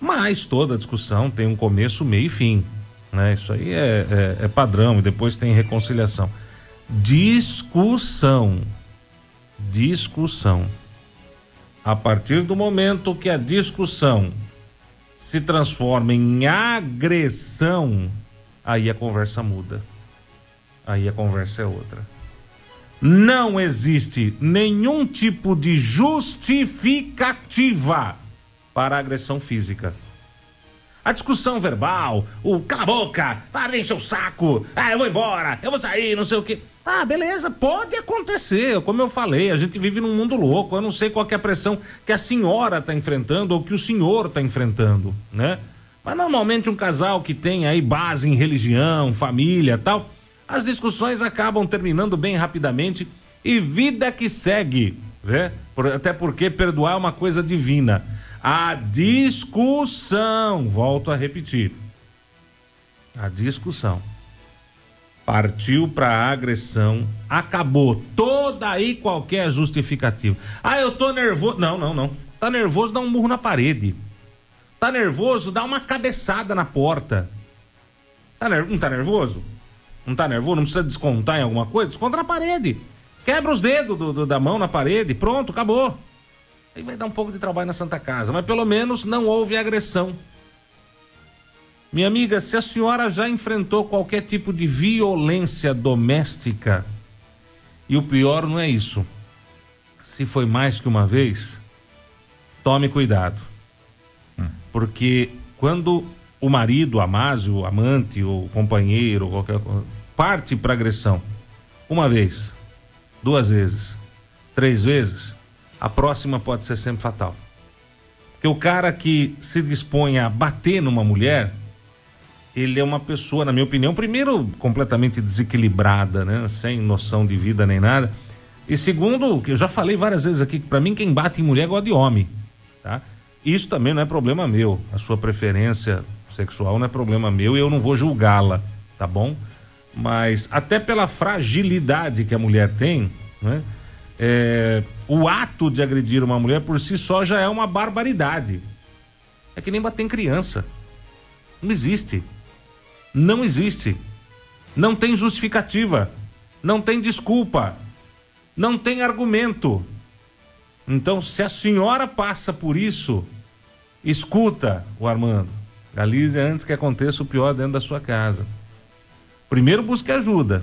Mas toda discussão tem um começo, meio e fim. Né? Isso aí é, é- é padrão e depois tem reconciliação. Discussão. Discussão. A partir do momento que a discussão se transforma em agressão, aí a conversa muda. Aí a conversa é outra. Não existe nenhum tipo de justificativa para a agressão física. A discussão verbal, o cala a boca, para de encher o saco, ah, eu vou embora, eu vou sair, não sei o quê. Ah, beleza, pode acontecer. Como eu falei, a gente vive num mundo louco. Eu não sei qual é a pressão que a senhora está enfrentando ou que o senhor está enfrentando, né? Mas normalmente um casal que tem aí base em religião, família tal, as discussões acabam terminando bem rapidamente e vida que segue, né? Até porque perdoar é uma coisa divina. A discussão, volto a repetir, a discussão partiu para a agressão, acabou toda e qualquer justificativa. Ah, eu tô nervoso. Não, não, não. Tá nervoso, dá um murro na parede. Tá nervoso, dá uma cabeçada na porta. Tá ner- Não tá nervoso? Não tá nervoso? Não precisa descontar em alguma coisa? Desconta na parede. Quebra os dedos do- do- da mão na parede. Pronto, acabou. Aí vai dar um pouco de trabalho na Santa Casa, mas pelo menos não houve agressão. Minha amiga, se a senhora já enfrentou qualquer tipo de violência doméstica, e o pior não é isso. Se foi mais que uma vez, tome cuidado. Porque quando o marido, amásio, o amante, o companheiro, qualquer coisa, parte para agressão, uma vez, duas vezes, três vezes, a próxima pode ser sempre fatal. Porque o cara que se dispõe a bater numa mulher, ele é uma pessoa, na minha opinião, primeiro, completamente desequilibrada, né? Sem noção de vida nem nada. E segundo, que eu já falei várias vezes aqui, que pra mim quem bate em mulher gosta de homem, tá? Isso também não é problema meu. A sua preferência sexual não é problema meu e eu não vou julgá-la, tá bom? Mas até pela fragilidade que a mulher tem, né? É, o ato de agredir uma mulher por si só já é uma barbaridade. É que nem bater em criança. Não existe. Não existe. Não tem justificativa. Não tem desculpa. Não tem argumento. Então, se a senhora passa por isso, escuta o Armando. Galize antes que aconteça o pior dentro da sua casa. Primeiro busque ajuda,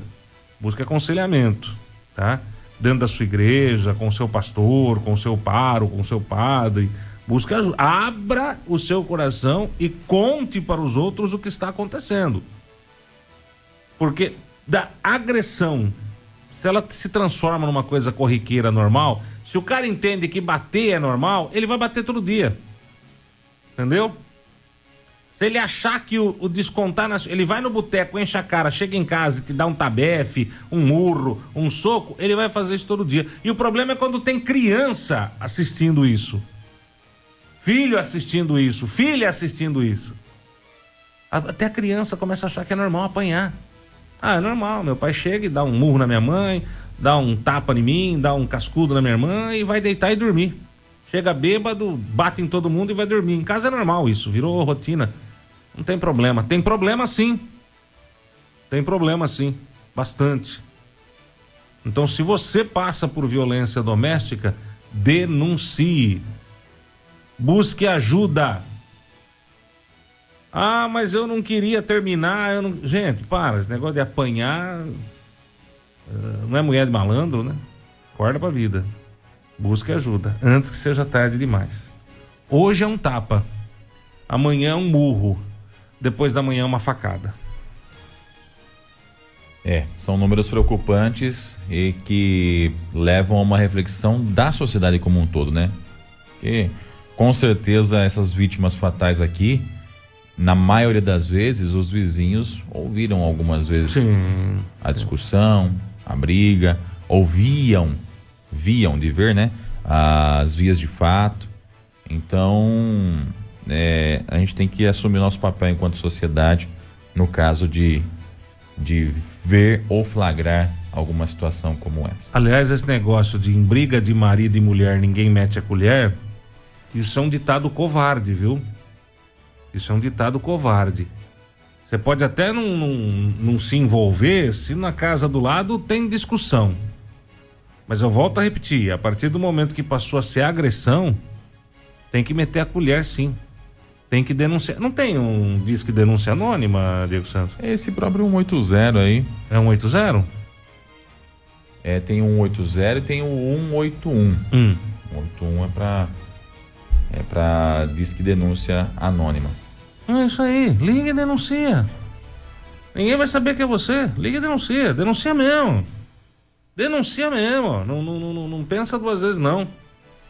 busque aconselhamento, tá? Dentro da sua igreja, com seu pastor, com seu paro, com o seu padre, Busque ajuda. Abra o seu coração e conte para os outros o que está acontecendo. Porque da agressão, se ela se transforma numa coisa corriqueira normal, se o cara entende que bater é normal, ele vai bater todo dia. Entendeu? Se ele achar que o, o descontar, na, ele vai no boteco, enche a cara, chega em casa e te dá um tabefe, um murro, um soco, ele vai fazer isso todo dia. E o problema é quando tem criança assistindo isso. Filho assistindo isso, filha assistindo isso. Até a criança começa a achar que é normal apanhar. Ah, é normal, meu pai chega e dá um murro na minha mãe, dá um tapa em mim, dá um cascudo na minha irmã e vai deitar e dormir. Chega bêbado, bate em todo mundo e vai dormir. Em casa é normal isso, virou rotina. Não tem problema. Tem problema sim. Tem problema sim. Bastante. Então, se você passa por violência doméstica, denuncie. Busque ajuda. Ah, mas eu não queria terminar. Não... Gente, para. Esse negócio de apanhar. Uh, não é mulher de malandro, né? Acorda pra vida. Busque ajuda. Antes que seja tarde demais. Hoje é um tapa. Amanhã é um murro depois da manhã uma facada. É, são números preocupantes e que levam a uma reflexão da sociedade como um todo, né? Que com certeza essas vítimas fatais aqui, na maioria das vezes, os vizinhos ouviram algumas vezes Sim. a discussão, a briga, ouviam, viam de ver, né? As vias de fato. Então, é, a gente tem que assumir nosso papel enquanto sociedade no caso de, de ver ou flagrar alguma situação como essa. Aliás, esse negócio de em briga de marido e mulher ninguém mete a colher, isso é um ditado covarde, viu? Isso é um ditado covarde. Você pode até não, não, não se envolver se na casa do lado tem discussão. Mas eu volto a repetir: a partir do momento que passou a ser agressão, tem que meter a colher sim tem que denunciar. Não tem um disque denúncia anônima, Diego Santos? Esse próprio 180 aí. É 180? É, tem o 180 e tem o 181. Hum. 181 é pra. É pra disque denúncia anônima. É isso aí. Liga e denuncia. Ninguém vai saber que é você. Liga e denuncia. Denuncia mesmo. Denuncia mesmo. Não, não, não, não pensa duas vezes, não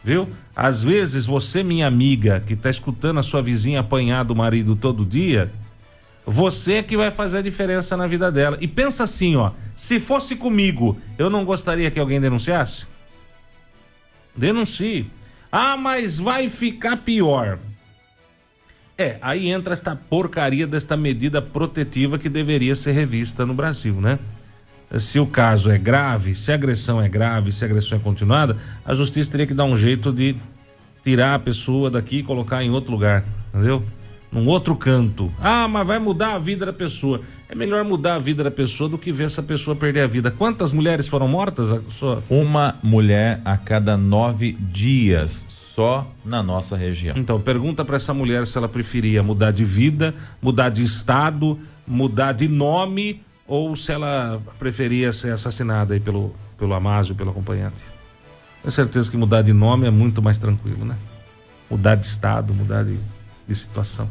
viu? Às vezes você, minha amiga, que está escutando a sua vizinha apanhar do marido todo dia, você é que vai fazer a diferença na vida dela. E pensa assim, ó, se fosse comigo, eu não gostaria que alguém denunciasse? Denuncie. Ah, mas vai ficar pior. É, aí entra esta porcaria desta medida protetiva que deveria ser revista no Brasil, né? se o caso é grave, se a agressão é grave, se a agressão é continuada, a justiça teria que dar um jeito de tirar a pessoa daqui e colocar em outro lugar, entendeu? Num outro canto. Ah, mas vai mudar a vida da pessoa. É melhor mudar a vida da pessoa do que ver essa pessoa perder a vida. Quantas mulheres foram mortas? Sua... Uma mulher a cada nove dias, só na nossa região. Então, pergunta para essa mulher se ela preferia mudar de vida, mudar de estado, mudar de nome ou se ela preferia ser assassinada aí pelo, pelo Amásio, pelo acompanhante. Tenho certeza que mudar de nome é muito mais tranquilo, né? Mudar de estado, mudar de, de situação.